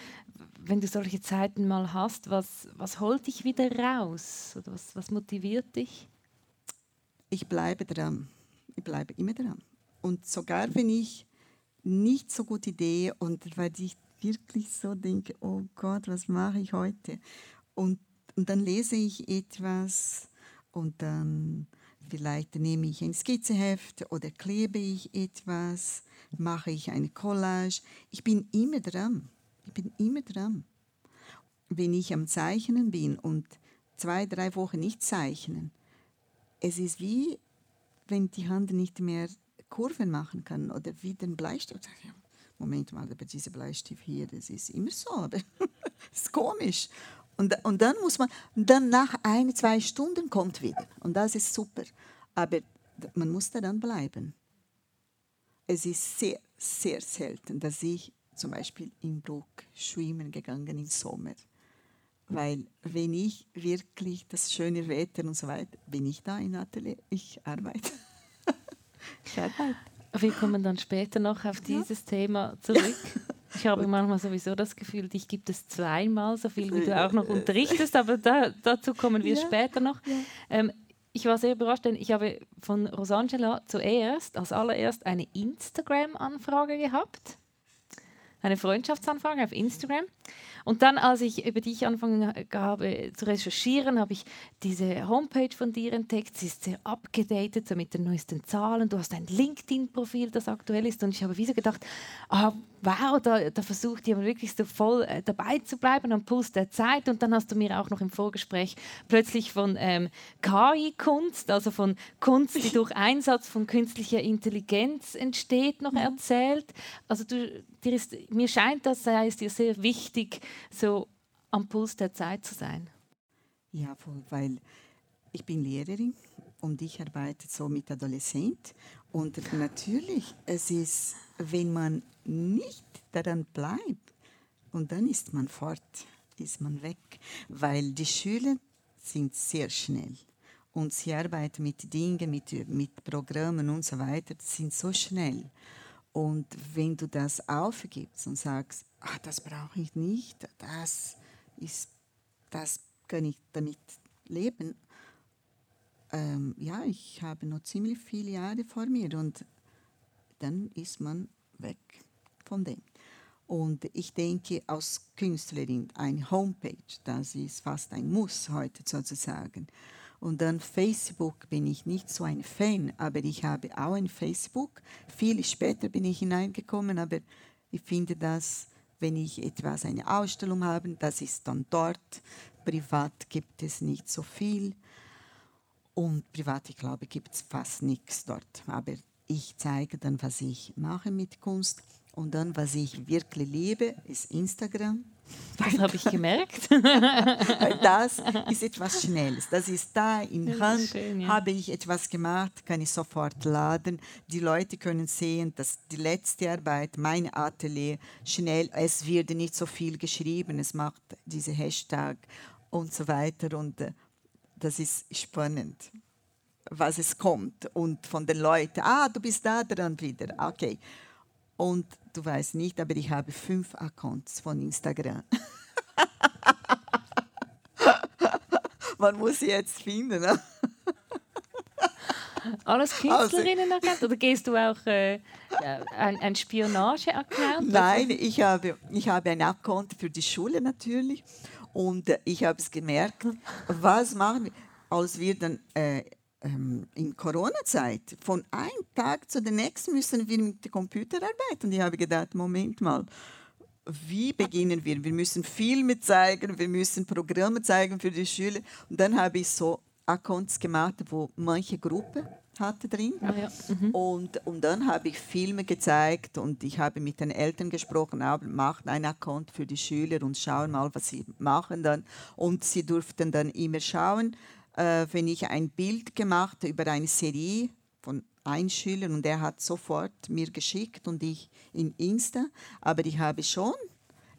wenn du solche Zeiten mal hast, was, was holt dich wieder raus? Oder was, was motiviert dich? Ich bleibe dran. Ich bleibe immer dran. Und sogar wenn ich nicht so gute Idee und weil ich wirklich so denke, oh Gott, was mache ich heute? Und und dann lese ich etwas und dann vielleicht nehme ich ein Skizzeheft oder klebe ich etwas, mache ich eine Collage. Ich bin immer dran. Ich bin immer dran. Wenn ich am Zeichnen bin und zwei, drei Wochen nicht zeichnen, es ist wie, wenn die Hand nicht mehr Kurven machen kann oder wie den Bleistift. Moment mal, aber dieser Bleistift hier, das ist immer so, aber das ist komisch. Und, und dann muss man, dann nach ein, zwei Stunden kommt wieder. Und das ist super. Aber man muss da dann bleiben. Es ist sehr, sehr selten, dass ich zum Beispiel im Bruck schwimmen gegangen im Sommer. Weil wenn ich wirklich das schöne Wetter und so weiter, bin ich da in Atelier, ich arbeite. ich arbeite. Wir kommen dann später noch auf dieses ja. Thema zurück. Ich habe manchmal sowieso das Gefühl, dich gibt es zweimal so viel, wie du auch noch unterrichtest, aber da, dazu kommen wir ja. später noch. Ja. Ähm, ich war sehr überrascht, denn ich habe von Rosangela zuerst, als allererst, eine Instagram-Anfrage gehabt. Eine Freundschaftsanfrage auf Instagram. Und dann, als ich über dich angefangen habe zu recherchieren, habe ich diese Homepage von dir entdeckt. Sie ist sehr abgedatet, so mit den neuesten Zahlen. Du hast ein LinkedIn-Profil, das aktuell ist. Und ich habe wie so gedacht, ah, wow, da, da versucht jemand wirklich so voll äh, dabei zu bleiben am Puls der Zeit. Und dann hast du mir auch noch im Vorgespräch plötzlich von ähm, KI-Kunst, also von Kunst, die durch Einsatz von künstlicher Intelligenz entsteht, noch erzählt. Also du, dir ist, mir scheint, das sei es dir sehr wichtig, so am Puls der Zeit zu sein. Ja, weil ich bin Lehrerin und ich arbeite so mit Adoleszenten. Und natürlich, es ist, wenn man nicht daran bleibt, und dann ist man fort, ist man weg, weil die Schüler sind sehr schnell und sie arbeiten mit Dingen, mit, mit Programmen und so weiter, sind so schnell. Und wenn du das aufgibst und sagst, ach, das brauche ich nicht, das ist, das kann ich damit leben, ähm, ja, ich habe noch ziemlich viele Jahre vor mir und dann ist man weg von dem. Und ich denke, als Künstlerin eine Homepage, das ist fast ein Muss heute sozusagen. Und dann Facebook bin ich nicht so ein Fan, aber ich habe auch ein Facebook. Viel später bin ich hineingekommen, aber ich finde das, wenn ich etwas, eine Ausstellung habe, das ist dann dort. Privat gibt es nicht so viel. Und privat, ich glaube, gibt es fast nichts dort. Aber ich zeige dann, was ich mache mit Kunst. Und dann, was ich wirklich liebe, ist Instagram. Das habe ich gemerkt. das ist etwas Schnelles. Das ist da in das Hand. Schön, ja. Habe ich etwas gemacht, kann ich sofort laden. Die Leute können sehen, dass die letzte Arbeit, mein Atelier, schnell, es wird nicht so viel geschrieben, es macht diese Hashtag und so weiter. Und äh, das ist spannend. was es kommt und von den Leuten, ah, du bist da dran wieder, okay. Und du weißt nicht, aber ich habe fünf Accounts von Instagram. Man muss sie jetzt finden. Ne? Alles Künstlerinnen also, Oder gehst du auch äh, ein, ein Spionage-Account? Nein, ich habe, ich habe einen Account für die Schule natürlich. Und äh, ich habe es gemerkt, was machen wir, als wir dann äh, ähm, in Corona-Zeit von einem Tag zu dem nächsten müssen wir mit dem Computer arbeiten. Und ich habe gedacht, Moment mal, wie beginnen wir? Wir müssen Filme zeigen, wir müssen Programme zeigen für die Schüler. Und dann habe ich so Accounts gemacht, wo manche Gruppe hatte drin. Ah, ja. mhm. und, und dann habe ich Filme gezeigt und ich habe mit den Eltern gesprochen, aber macht einen Account für die Schüler und schauen mal, was sie machen dann. Und sie durften dann immer schauen, äh, wenn ich ein Bild gemacht über eine Serie von einem Schüler und er hat sofort mir geschickt und ich in Insta, aber ich habe schon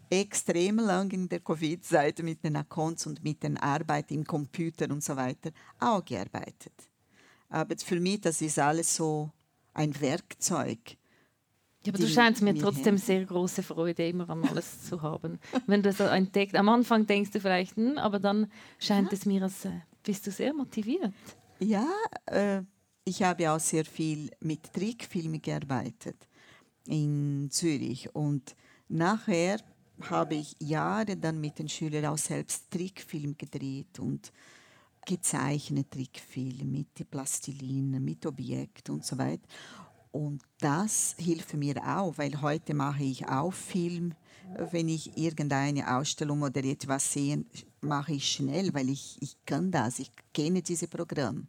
extrem lang in der Covid-Seite mit den Accounts und mit der Arbeit im Computer und so weiter auch gearbeitet. Aber für mich, das ist alles so ein Werkzeug. Ja, aber du scheinst mir trotzdem sehr große Freude, immer an alles zu haben. Wenn du so entdeckt, am Anfang denkst du vielleicht, hm, aber dann scheint ja. es mir, als äh, bist du sehr motiviert. Ja, äh, ich habe auch sehr viel mit Trickfilmen gearbeitet in Zürich und nachher habe ich Jahre dann mit den Schülern auch selbst Trickfilm gedreht und gezeichnet Trickfilm mit Plastilin, mit Objekten und so weiter. Und das hilft mir auch, weil heute mache ich auch Film. Wenn ich irgendeine Ausstellung oder etwas sehe, mache ich schnell, weil ich, ich kann das, ich kenne dieses Programm.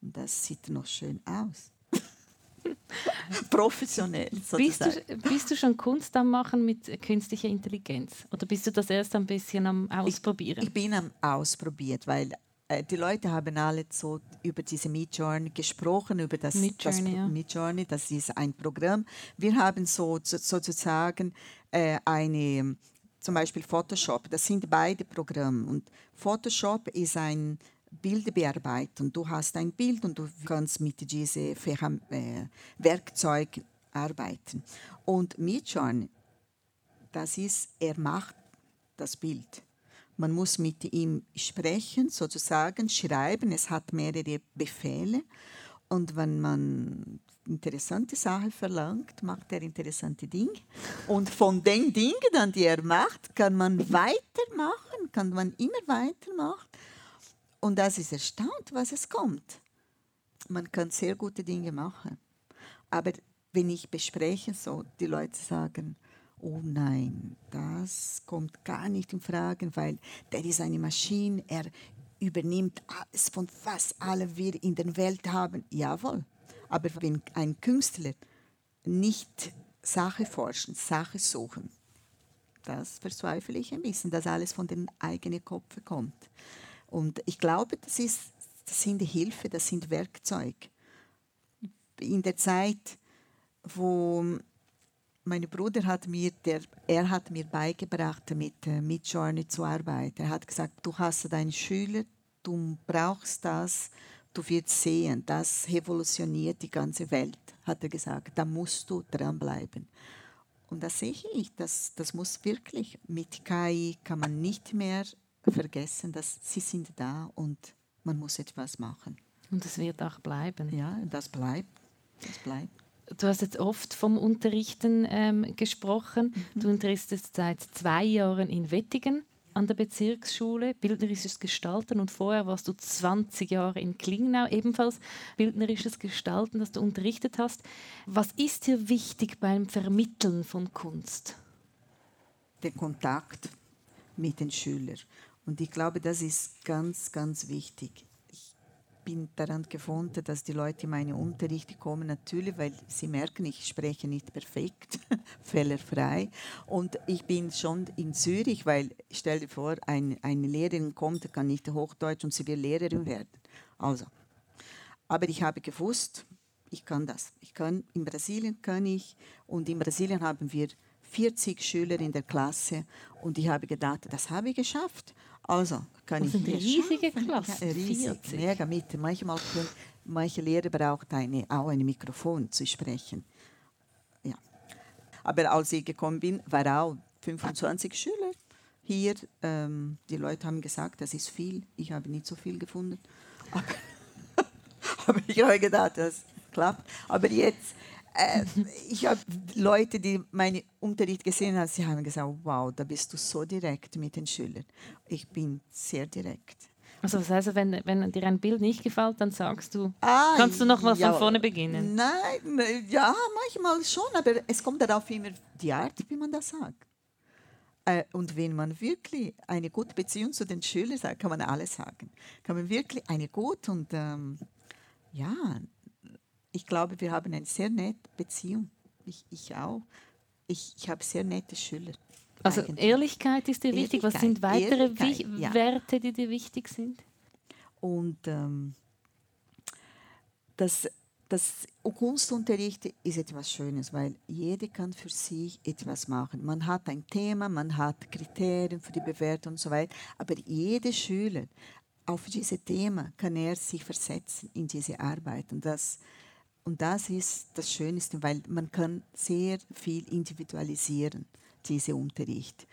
Und das sieht noch schön aus. Professionell. Bist du, bist du, schon Kunst am Machen mit künstlicher Intelligenz? Oder bist du das erst ein bisschen am Ausprobieren? Ich, ich bin am Ausprobieren, weil äh, die Leute haben alle so über diese Midjourney gesprochen, über das Midjourney, das, ja. Midjourney, das ist ein Programm. Wir haben so, so sozusagen äh, eine, zum Beispiel Photoshop, das sind beide Programme. Und Photoshop ist ein Bildbearbeitung. Du hast ein Bild und du kannst mit diesem äh, Werkzeug arbeiten. Und Midjourney, das ist, er macht das Bild. Man muss mit ihm sprechen, sozusagen schreiben. Es hat mehrere Befehle. Und wenn man interessante Sachen verlangt, macht er interessante Dinge. Und von den Dingen, dann, die er macht, kann man weitermachen, kann man immer weitermachen. Und das ist erstaunt, was es kommt. Man kann sehr gute Dinge machen. Aber wenn ich bespreche, so die Leute sagen, oh nein, das kommt gar nicht in Frage, weil der ist eine Maschine, er übernimmt alles von was alle wir in der Welt haben. Jawohl. Aber wenn ein Künstler nicht Sache forschen, Sache suchen, das verzweifle ich ein bisschen, dass alles von den eigenen Kopf kommt. Und ich glaube, das, ist, das sind Hilfe, das sind Werkzeuge. In der Zeit, wo mein Bruder hat mir, der, er hat mir beigebracht, mit, äh, mit Journey zu arbeiten. Er hat gesagt, du hast deinen Schüler, du brauchst das, du wirst sehen, das revolutioniert die ganze Welt, hat er gesagt. Da musst du dranbleiben. Und das sehe ich, das, das muss wirklich. Mit KI kann man nicht mehr vergessen, dass sie sind da und man muss etwas machen. Und es wird auch bleiben. Ja, das bleibt. Das bleibt. Du hast jetzt oft vom Unterrichten ähm, gesprochen. Mhm. Du unterrichtest seit zwei Jahren in Wettingen an der Bezirksschule bildnerisches Gestalten und vorher warst du 20 Jahre in Klingnau ebenfalls bildnerisches Gestalten, das du unterrichtet hast. Was ist dir wichtig beim Vermitteln von Kunst? Der Kontakt mit den Schülern. Und ich glaube, das ist ganz, ganz wichtig. Bin daran gefunden, dass die Leute in meine Unterrichte kommen, natürlich, weil sie merken, ich spreche nicht perfekt, fehlerfrei. Und ich bin schon in Zürich, weil, stell dir vor, ein, eine Lehrerin kommt, kann nicht Hochdeutsch und sie will Lehrerin werden. Also, aber ich habe gewusst, ich kann das. Ich kann, in Brasilien kann ich, und in Brasilien haben wir 40 Schüler in der Klasse und ich habe gedacht, das habe ich geschafft. Also kann das ich sind riesige Klassen. Ja, riesig, mega mit. Manchmal können manche Lehrer braucht eine, auch ein Mikrofon zu sprechen. Ja. Aber als ich gekommen bin, war auch 25 Schüler hier. Ähm, die Leute haben gesagt, das ist viel. Ich habe nicht so viel gefunden. Aber, aber ich habe gedacht, das klappt. Aber jetzt, äh, ich habe Leute, die meinen Unterricht gesehen haben, sie haben gesagt, wow, da bist du so direkt mit den Schülern. Ich bin sehr direkt. Also das heißt, wenn, wenn dir ein Bild nicht gefällt, dann sagst du, ah, kannst du noch mal ja, von vorne beginnen? Nein, ja, manchmal schon, aber es kommt darauf immer die Art, wie man das sagt. Äh, und wenn man wirklich eine gute Beziehung zu den Schülern hat, kann man alles sagen. Kann man wirklich eine gute und ähm, ja, ich glaube, wir haben eine sehr nette Beziehung. Ich, ich auch. Ich, ich habe sehr nette Schüler. Also eigentlich. Ehrlichkeit ist dir wichtig. Was sind weitere Wi ja. Werte, die dir wichtig sind? Und ähm, das, das Kunstunterricht ist etwas Schönes, weil jeder kann für sich etwas machen. Man hat ein Thema, man hat Kriterien für die Bewertung und so weiter, aber jeder Schüler auf dieses Thema kann er sich versetzen in diese Arbeit und das und das ist das Schönste, weil man kann sehr viel individualisieren, diese Unterricht.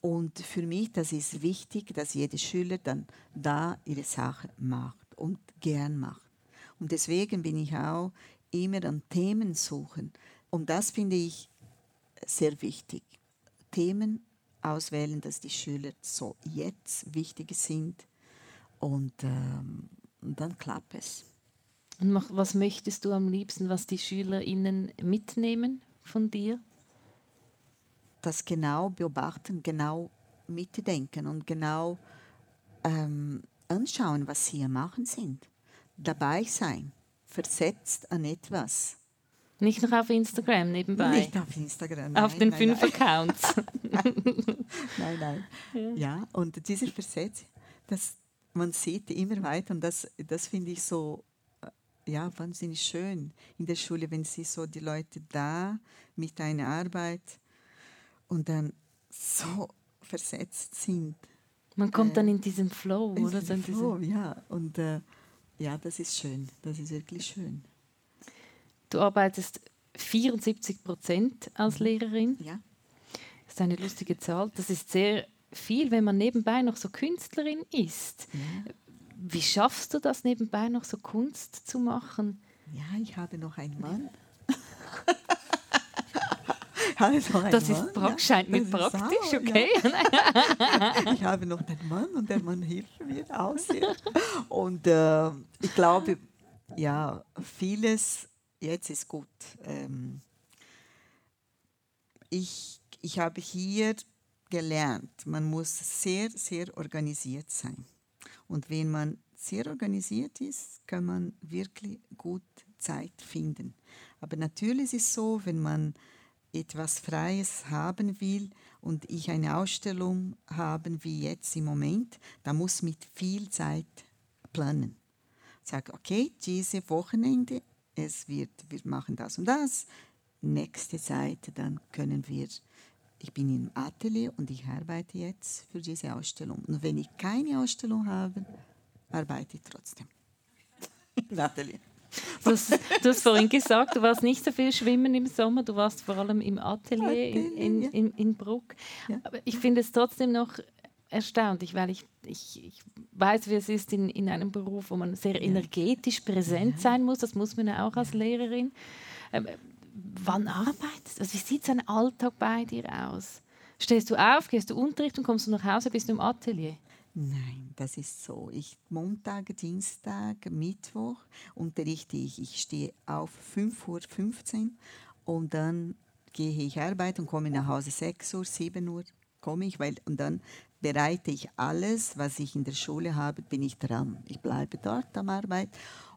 Und für mich, das ist wichtig, dass jeder Schüler dann da ihre Sache macht und gern macht. Und deswegen bin ich auch immer an Themen suchen. Und das finde ich sehr wichtig. Themen auswählen, dass die Schüler so jetzt wichtig sind. Und, ähm, und dann klappt es. Und was möchtest du am liebsten, was die SchülerInnen mitnehmen von dir? Das genau beobachten, genau mitdenken und genau ähm, anschauen, was sie machen sind. Dabei sein, versetzt an etwas. Nicht noch auf Instagram nebenbei? Nicht auf Instagram. Nein, auf den nein, fünf nein. Accounts. nein, nein. Ja. ja, und dieser Versetz, das, man sieht immer weiter und das, das finde ich so ja, wahnsinnig schön in der Schule, wenn sie so die Leute da mit einer Arbeit und dann so versetzt sind. Man kommt äh, dann in diesen Flow, in oder? Diesen Flow, ja. Und äh, ja, das ist schön. Das ist wirklich schön. Du arbeitest 74 Prozent als mhm. Lehrerin. Ja. Das ist eine lustige Zahl. Das ist sehr viel, wenn man nebenbei noch so Künstlerin ist. Ja. Wie schaffst du das nebenbei noch so Kunst zu machen? Ja, ich habe noch einen Mann. das ist Mann, scheint ja, mir praktisch, auch, okay? Ja. ich habe noch einen Mann und der Mann hilft mir aus. Und äh, ich glaube, ja, vieles jetzt ist gut. Ähm, ich, ich habe hier gelernt, man muss sehr, sehr organisiert sein. Und wenn man sehr organisiert ist, kann man wirklich gut Zeit finden. Aber natürlich ist es so, wenn man etwas Freies haben will und ich eine Ausstellung haben wie jetzt im Moment, da muss mit viel Zeit planen. Sage, okay, diese Wochenende, es wird, wir machen das und das. Nächste Zeit, dann können wir ich bin im Atelier und ich arbeite jetzt für diese Ausstellung. Und wenn ich keine Ausstellung habe, arbeite ich trotzdem. Im Atelier. Du hast, du hast vorhin gesagt, du warst nicht so viel schwimmen im Sommer, du warst vor allem im Atelier in, in, in, in Bruck. Ja. Aber ich finde es trotzdem noch erstaunlich, weil ich, ich, ich weiß, wie es ist in, in einem Beruf, wo man sehr energetisch präsent sein muss. Das muss man ja auch als Lehrerin. Wann arbeitest du? Also wie sieht so ein Alltag bei dir aus? Stehst du auf, gehst du Unterricht und kommst du nach Hause, bist du im Atelier? Nein, das ist so. Ich Montag, Dienstag, Mittwoch unterrichte ich. Ich stehe auf 5.15 Uhr und dann gehe ich arbeiten und komme nach Hause 6 Uhr, 7 Uhr komme ich, weil, und dann bereite ich alles, was ich in der Schule habe, bin ich dran. Ich bleibe dort am Arbeit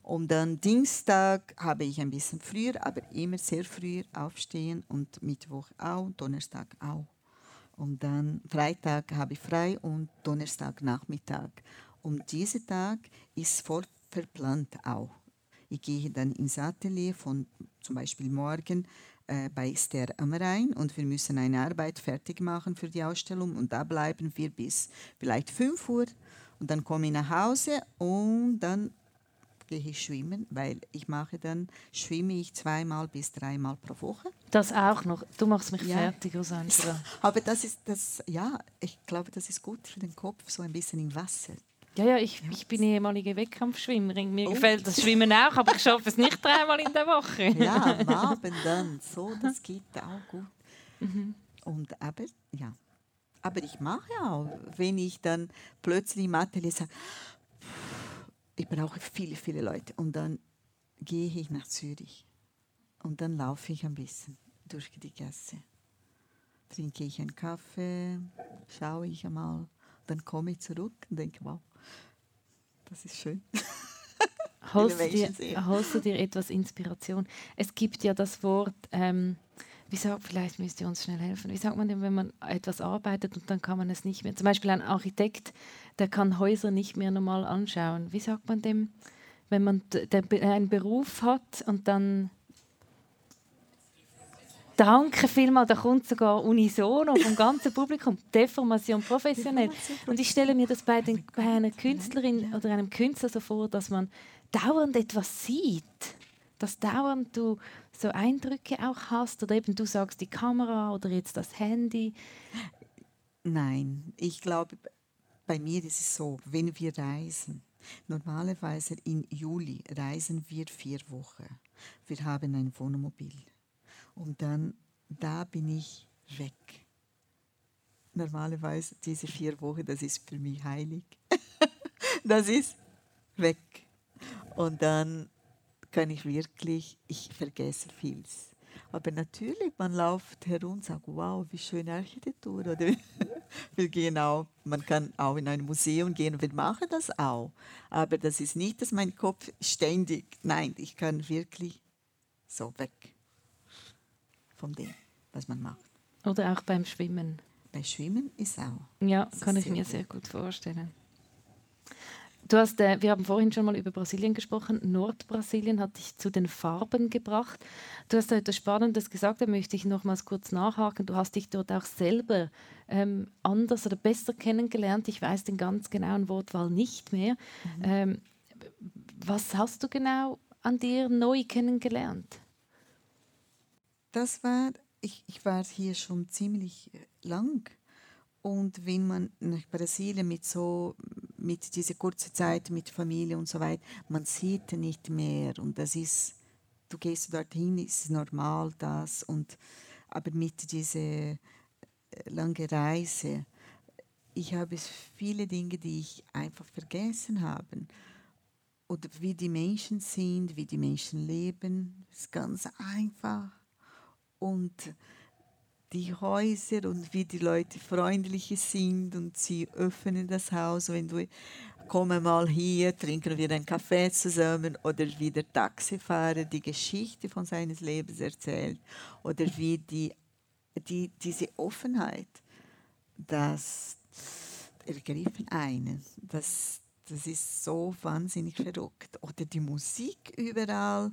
und dann Dienstag habe ich ein bisschen früher, aber immer sehr früh aufstehen und Mittwoch auch, Donnerstag auch. Und dann Freitag habe ich frei und Donnerstag Nachmittag. Und dieser Tag ist voll verplant auch. Ich gehe dann ins Atelier von zum Beispiel morgen äh, bei Esther am Rhein und wir müssen eine Arbeit fertig machen für die Ausstellung und da bleiben wir bis vielleicht 5 Uhr und dann komme ich nach Hause und dann gehe ich schwimmen, weil ich mache dann, schwimme ich zweimal bis dreimal pro Woche. Das auch noch. Du machst mich Ja. fertig, Rosandra. Aber das ist, das, ja, ich glaube, das ist gut für den Kopf, so ein bisschen im Wasser. Ja, ja, ich, ich bin ehemalige Wettkampfschwimmerin. Mir Oh. gefällt das Schwimmen auch, aber ich schaffe es nicht dreimal in der Woche. Ja, am Abend dann, so, das geht auch gut. Und aber, ja, aber ich mache auch, wenn ich dann plötzlich im Atelier sage, ich brauche viele, viele Leute. Und dann gehe ich nach Zürich. Und dann laufe ich ein bisschen durch die Gasse. Trinke ich einen Kaffee, schaue ich einmal. Dann komme ich zurück und denke, wow, das ist schön. holst du, dir, holst du dir etwas Inspiration? Es gibt ja das Wort, ähm, wie sagt, vielleicht müsst ihr uns schnell helfen. Wie sagt man denn, wenn man etwas arbeitet und dann kann man es nicht mehr? Zum Beispiel ein Architekt, der kann Häuser nicht mehr normal anschauen. Wie sagt man dem, wenn man Be- einen Beruf hat und dann Danke vielmals, da kommt sogar unisono vom ganzen Publikum. Deformation professionell. Und ich stelle mir das bei, den, bei einer Künstlerin oder einem Künstler so vor, dass man dauernd etwas sieht. Dass dauernd du so Eindrücke auch hast oder eben du sagst die Kamera oder jetzt das Handy. Nein, ich glaube, bei mir ist es so, wenn wir reisen, normalerweise im Juli reisen wir vier Wochen. Wir haben ein Wohnmobil. Und dann, da bin ich weg. Normalerweise diese vier Wochen, das ist für mich heilig. das ist weg. Und dann kann ich wirklich, ich vergesse vieles. Aber natürlich, man läuft herum und sagt, wow, wie schöne Architektur. Oder wir gehen auch, man kann auch in ein Museum gehen, wir machen das auch. Aber das ist nicht, dass mein Kopf ständig, nein, ich kann wirklich so weg von dem, was man macht. Oder auch beim Schwimmen. Bei Schwimmen ist auch. Ja, kann ich mir sehr gut vorstellen. Du hast, äh, wir haben vorhin schon mal über Brasilien gesprochen. Nordbrasilien hat dich zu den Farben gebracht. Du hast etwas Spannendes gesagt, da möchte ich nochmals kurz nachhaken. Du hast dich dort auch selber ähm, anders oder besser kennengelernt. Ich weiß den ganz genauen Wortwahl nicht mehr. Ähm, was hast du genau an dir neu kennengelernt? Das war, ich, ich war hier schon ziemlich äh, lang. Und wenn man nach Brasilien mit so, mit dieser kurzen Zeit mit Familie und so weiter, man sieht nicht mehr. Und das ist, du gehst dorthin, ist normal das. Und, aber mit dieser äh, langen Reise, ich habe viele Dinge, die ich einfach vergessen habe. Oder wie die Menschen sind, wie die Menschen leben, ist ganz einfach und die Häuser und wie die Leute freundlich sind und sie öffnen das Haus, wenn du komme mal hier, trinken wir einen Kaffee zusammen oder wie der Taxifahrer die Geschichte von seines Lebens erzählt oder wie die, die diese Offenheit, das ergriffen einen, das, das ist so wahnsinnig verrückt. Oder die Musik überall,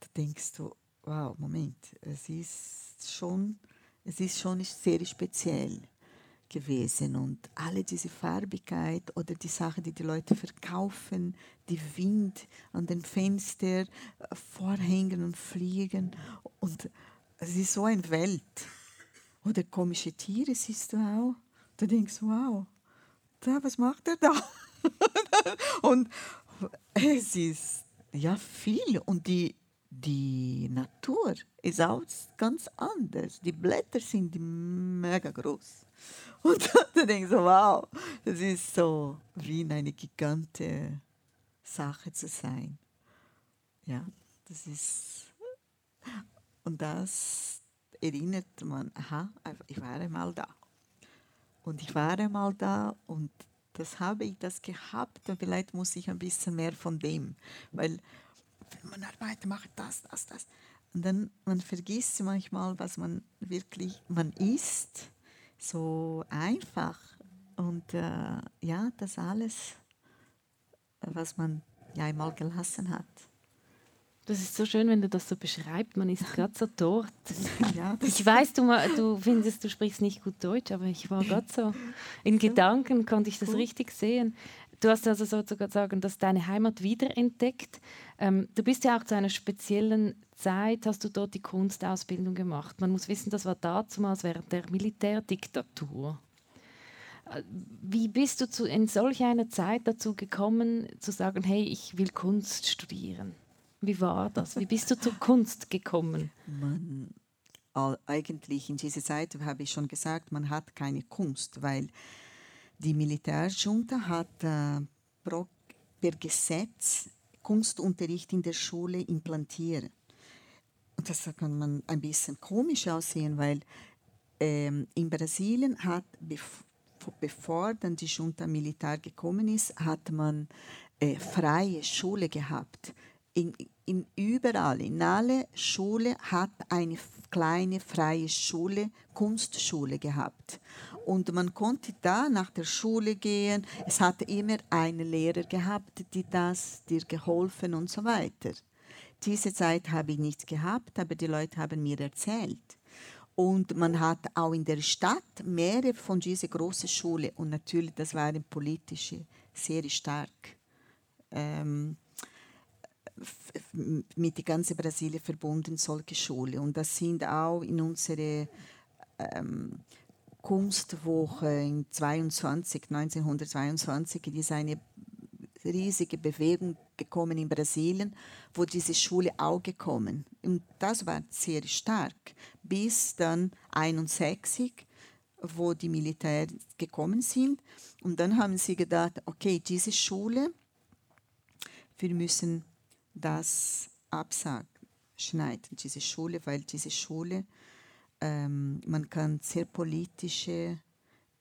da denkst du, wow, Moment, es ist schon, es ist schon sehr speziell gewesen und alle diese Farbigkeit oder die Sachen, die die Leute verkaufen, die Wind an den Fenstern, Vorhängen und Fliegen und es ist so eine Welt. Oder komische Tiere siehst du auch. Du denkst, wow, da, was macht er da? und es ist ja viel und die die Natur ist auch ganz anders. Die Blätter sind mega groß. Und dann denkst du, wow, das ist so wie in eine gigante Sache zu sein. Ja, das ist. Und das erinnert man, aha, ich war einmal da. Und ich war einmal da und das habe ich das gehabt und vielleicht muss ich ein bisschen mehr von dem, weil wenn man arbeitet, macht das, das, das. Und dann man vergisst manchmal, was man wirklich, man isst, so einfach. Und äh, ja, das alles, was man ja einmal gelassen hat. Das ist so schön, wenn du das so beschreibst. Man ist gerade so dort. Ja, Ich weiß, du, du findest, du sprichst nicht gut Deutsch, aber ich war gerade so in Gedanken, konnte ich das richtig sehen. Du hast also sozusagen dass deine Heimat wiederentdeckt. Ähm, du bist ja auch zu einer speziellen Zeit, hast du dort die Kunstausbildung gemacht. Man muss wissen, das war damals während der Militärdiktatur. Äh, wie bist du zu, in solch einer Zeit dazu gekommen, zu sagen, hey, ich will Kunst studieren? Wie war das? Wie bist du zur Kunst gekommen? Man, eigentlich in dieser Zeit habe ich schon gesagt, man hat keine Kunst, weil die Militärjunta hat äh, per Gesetz Kunstunterricht in der Schule implantiert. Und das kann man ein bisschen komisch aussehen, weil ähm, in Brasilien hat, bev bevor dann die Junta Militär gekommen ist, hat man äh, freie Schule gehabt. In, in überall, in alle Schule hat eine kleine freie Schule, Kunstschule gehabt. Und man konnte da nach der Schule gehen. Es hat immer einen Lehrer gehabt, die das dir geholfen und so weiter. Diese Zeit habe ich nicht gehabt, aber die Leute haben mir erzählt. Und man hat auch in der Stadt mehrere von dieser großen Schule und natürlich, das waren politische sehr stark ähm, mit der ganzen Brasilien verbunden solche Schule und das sind auch in unsere ähm, Kunstwoche in 22, 1922 ist eine riesige Bewegung gekommen in Brasilien, wo diese Schule auch gekommen. Und das war sehr stark, bis dann 61, wo die Militär gekommen sind. Und dann haben sie gedacht, okay, diese Schule, wir müssen das absagen, schneiden, diese Schule, weil diese Schule ähm, man kann sehr politische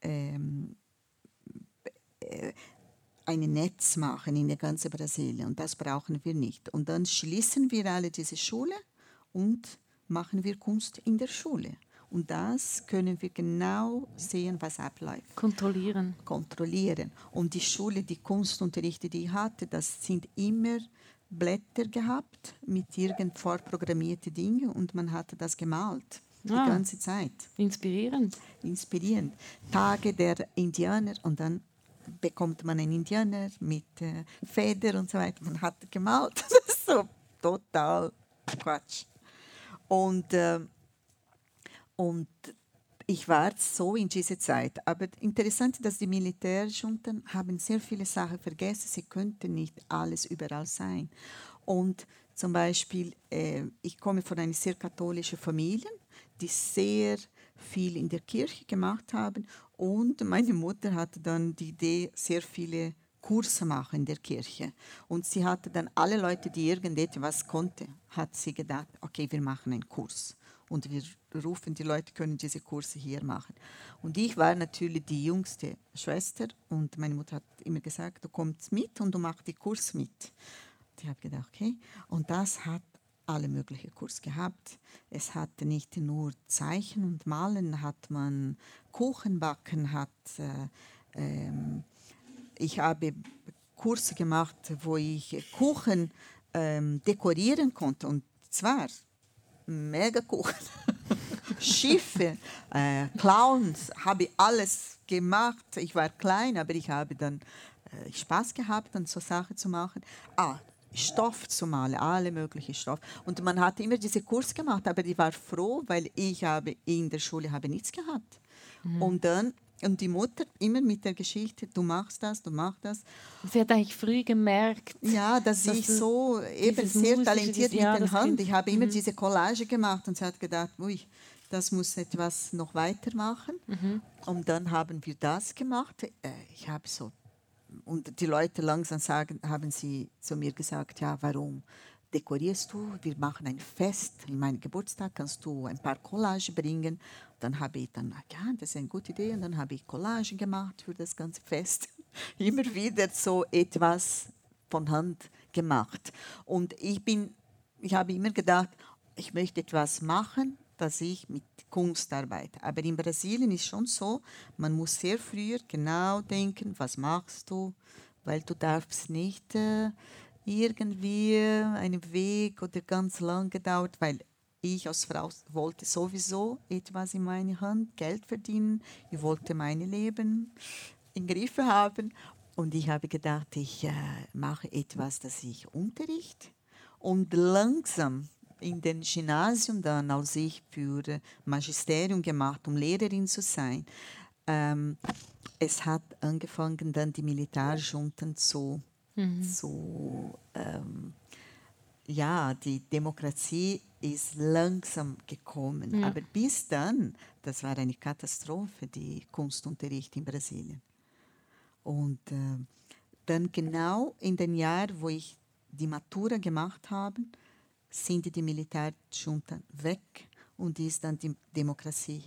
ähm, äh, ein Netz machen in der ganzen Brasilien und das brauchen wir nicht. Und dann schließen wir alle diese Schule und machen wir Kunst in der Schule. Und das können wir genau sehen, was abläuft. Kontrollieren. Kontrollieren. Und die Schule, die Kunstunterrichte, die ich hatte, das sind immer Blätter gehabt mit irgend vorprogrammierten Dingen und man hatte das gemalt die ah, ganze Zeit. Inspirierend. Inspirierend. Tage der Indianer und dann bekommt man einen Indianer mit äh, Feder und so weiter. Man hat gemalt. Das ist so total Quatsch. Und, äh, und ich war so in dieser Zeit. Aber interessant dass die Militärjunten haben sehr viele Sachen vergessen. Sie könnten nicht alles überall sein. Und zum Beispiel, äh, ich komme von einer sehr katholischen Familie die sehr viel in der Kirche gemacht haben. Und meine Mutter hatte dann die Idee, sehr viele Kurse machen in der Kirche. Und sie hatte dann alle Leute, die irgendetwas konnte, hat sie gedacht, okay, wir machen einen Kurs. Und wir rufen, die Leute können diese Kurse hier machen. Und ich war natürlich die jüngste Schwester und meine Mutter hat immer gesagt, du kommst mit und du machst die Kurs mit. ich habe gedacht, okay. Und das hat alle möglichen Kurs gehabt. Es hatte nicht nur Zeichen und Malen, hat man Kuchen backen, hat äh, ähm, ich habe Kurse gemacht, wo ich Kuchen ähm, dekorieren konnte und zwar mega Kuchen. Schiffe, äh, Clowns, habe ich alles gemacht. Ich war klein, aber ich habe dann äh, Spaß gehabt, dann so Sachen zu machen. Ah, Stoff zu malen, alle möglichen Stoff. Und man hat immer diese Kurs gemacht, aber ich war froh, weil ich habe in der Schule habe nichts gehabt. Mhm. Und dann und die Mutter immer mit der Geschichte, du machst das, du machst das. Sie hat eigentlich früh gemerkt. Ja, dass, dass ich so eben sehr talentiert mit ja, der Hand. Ich habe immer mhm. diese Collage gemacht und sie hat gedacht, ui, das muss etwas noch weitermachen. Mhm. Und dann haben wir das gemacht. Äh, ich habe so und die Leute langsam sagen, haben sie zu mir gesagt, ja, warum dekorierst du? Wir machen ein Fest. In meinem Geburtstag kannst du ein paar Collagen bringen. Dann habe ich dann, ja, das ist eine gute Idee. Und dann habe ich Collagen gemacht für das ganze Fest. Immer wieder so etwas von Hand gemacht. Und ich bin, ich habe immer gedacht, ich möchte etwas machen, dass ich mit Kunst arbeite. Aber in Brasilien ist schon so, man muss sehr früh genau denken, was machst du, weil du darfst nicht äh, irgendwie einen Weg oder ganz lang gedauert, weil ich als Frau wollte sowieso etwas in meine Hand, Geld verdienen, ich wollte mein Leben in Griff haben Und ich habe gedacht, ich äh, mache etwas, das ich Unterricht. Und langsam in den Gymnasium dann, als ich für Magisterium gemacht, um Lehrerin zu sein, ähm, es hat angefangen, dann die Militärjunten zu, mhm. zu ähm, ja, die Demokratie ist langsam gekommen. Ja. Aber bis dann, das war eine Katastrophe, die Kunstunterricht in Brasilien. Und äh, dann genau in den Jahren, wo ich die Matura gemacht habe, sind die Militärjunta weg und ist dann die Demokratie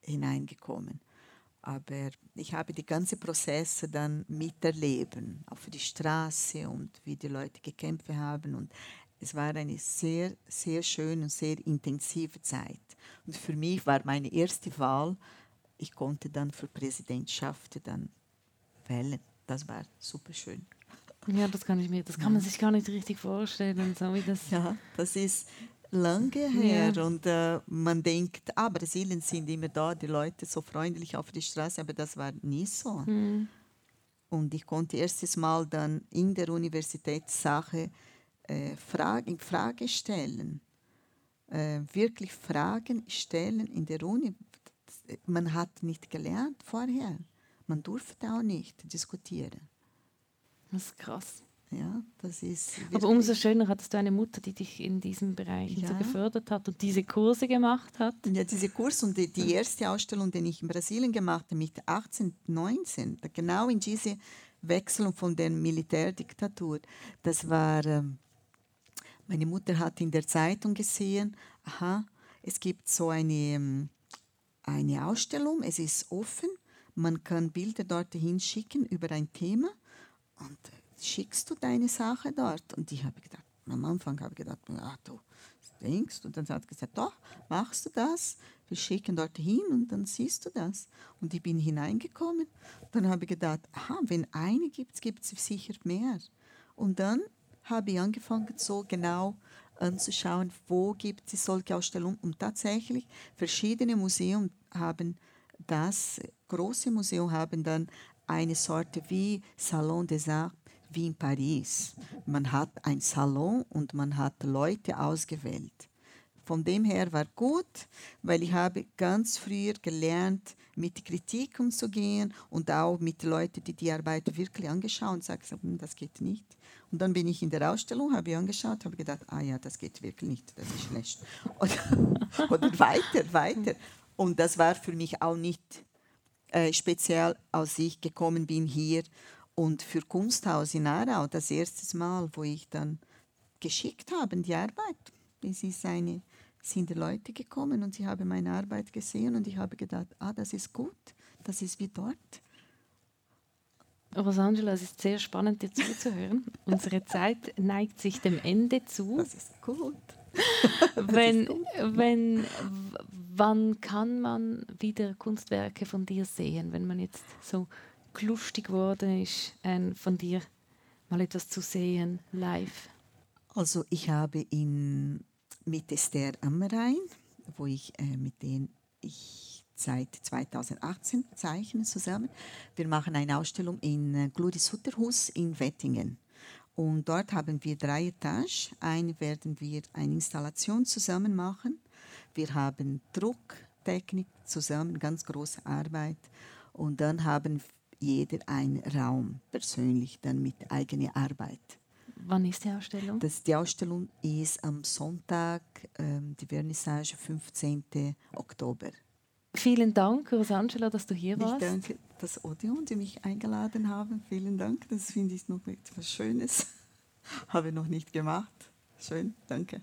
hineingekommen. Aber ich habe die ganzen Prozesse dann miterleben, auf die Straße und wie die Leute gekämpft haben. Und es war eine sehr, sehr schöne und sehr intensive Zeit. Und für mich war meine erste Wahl, ich konnte dann für Präsidentschaft dann wählen. Das war super schön. Ja, das kann ich mir, das kann man sich gar nicht richtig vorstellen, so wie das. Ja, das ist lange her ja. und äh, man denkt, ah, Brasilien sind immer da, die Leute so freundlich auf die Straße, aber das war nie so. Mhm. Und ich konnte erstes Mal dann in der Universitätssache äh, Frage, in Frage stellen, äh, wirklich Fragen stellen in der Uni. Man hat nicht gelernt vorher. Man durfte auch nicht diskutieren. Das ist krass. Ja, das ist Aber umso schöner hattest du eine Mutter, die dich in diesem Bereich ja. so gefördert hat und diese Kurse gemacht hat. Ja, diese Kurse und die, die erste Ausstellung, die ich in Brasilien gemacht habe, mit 18, 19, genau in diese Wechselung von der Militärdiktatur, das war ähm, meine Mutter hat in der Zeitung gesehen, aha, es gibt so eine, ähm, eine Ausstellung, es ist offen, man kann Bilder dorthin schicken über ein Thema und schickst du deine Sache dort? Und ich habe gedacht, am Anfang habe ich gedacht, ah, du denkst. Und dann hat sie gesagt, doch, machst du das? Wir schicken dorthin und dann siehst du das. Und ich bin hineingekommen. Dann habe ich gedacht, aha, wenn eine gibt, gibt es sicher mehr. Und dann habe ich angefangen, so genau anzuschauen, wo gibt es solche Ausstellungen. Und tatsächlich, verschiedene Museen haben das, große Museen haben dann eine Sorte wie Salon des Arts wie in Paris. Man hat ein Salon und man hat Leute ausgewählt. Von dem her war gut, weil ich habe ganz früher gelernt, mit Kritik umzugehen und auch mit Leuten, die die Arbeit wirklich angeschaut und sagen, hm, das geht nicht. Und dann bin ich in der Ausstellung, habe ich angeschaut, habe gedacht, ah ja, das geht wirklich nicht, das ist schlecht. Oder, oder weiter, weiter. Und das war für mich auch nicht äh, speziell, als ich gekommen bin hier und für Kunsthaus in Aarau das erste Mal, wo ich dann geschickt habe, die Arbeit. Es ist eine sind die Leute gekommen und sie haben meine Arbeit gesehen und ich habe gedacht, ah, das ist gut, das ist wie dort. Rosangela, es ist sehr spannend, dir zuzuhören. Unsere Zeit neigt sich dem Ende zu. Das ist gut. wenn, gut. wenn, wann kann man wieder Kunstwerke von dir sehen, wenn man jetzt so lustig geworden ist, äh, von dir mal etwas zu sehen live? Also ich habe in mit Esther Amrein, wo ich äh, mit denen ich seit 2018 zeichne zusammen. Wir machen eine Ausstellung in äh, Gludis Hutterhus in Wettingen. Und dort haben wir drei Etagen. Eine werden wir eine Installation zusammen machen. Wir haben Drucktechnik zusammen, ganz große Arbeit. Und dann haben jeder einen Raum persönlich dann mit eigener Arbeit. Wann ist die Ausstellung? Das, die Ausstellung ist am Sonntag, ähm, die Vernissage 15. Oktober. Vielen Dank, Rosangela, dass du hier warst. Ich danke das Odeon, die mich eingeladen haben. Vielen Dank. Das finde ich noch etwas Schönes. Habe ich noch nicht gemacht. Schön, danke.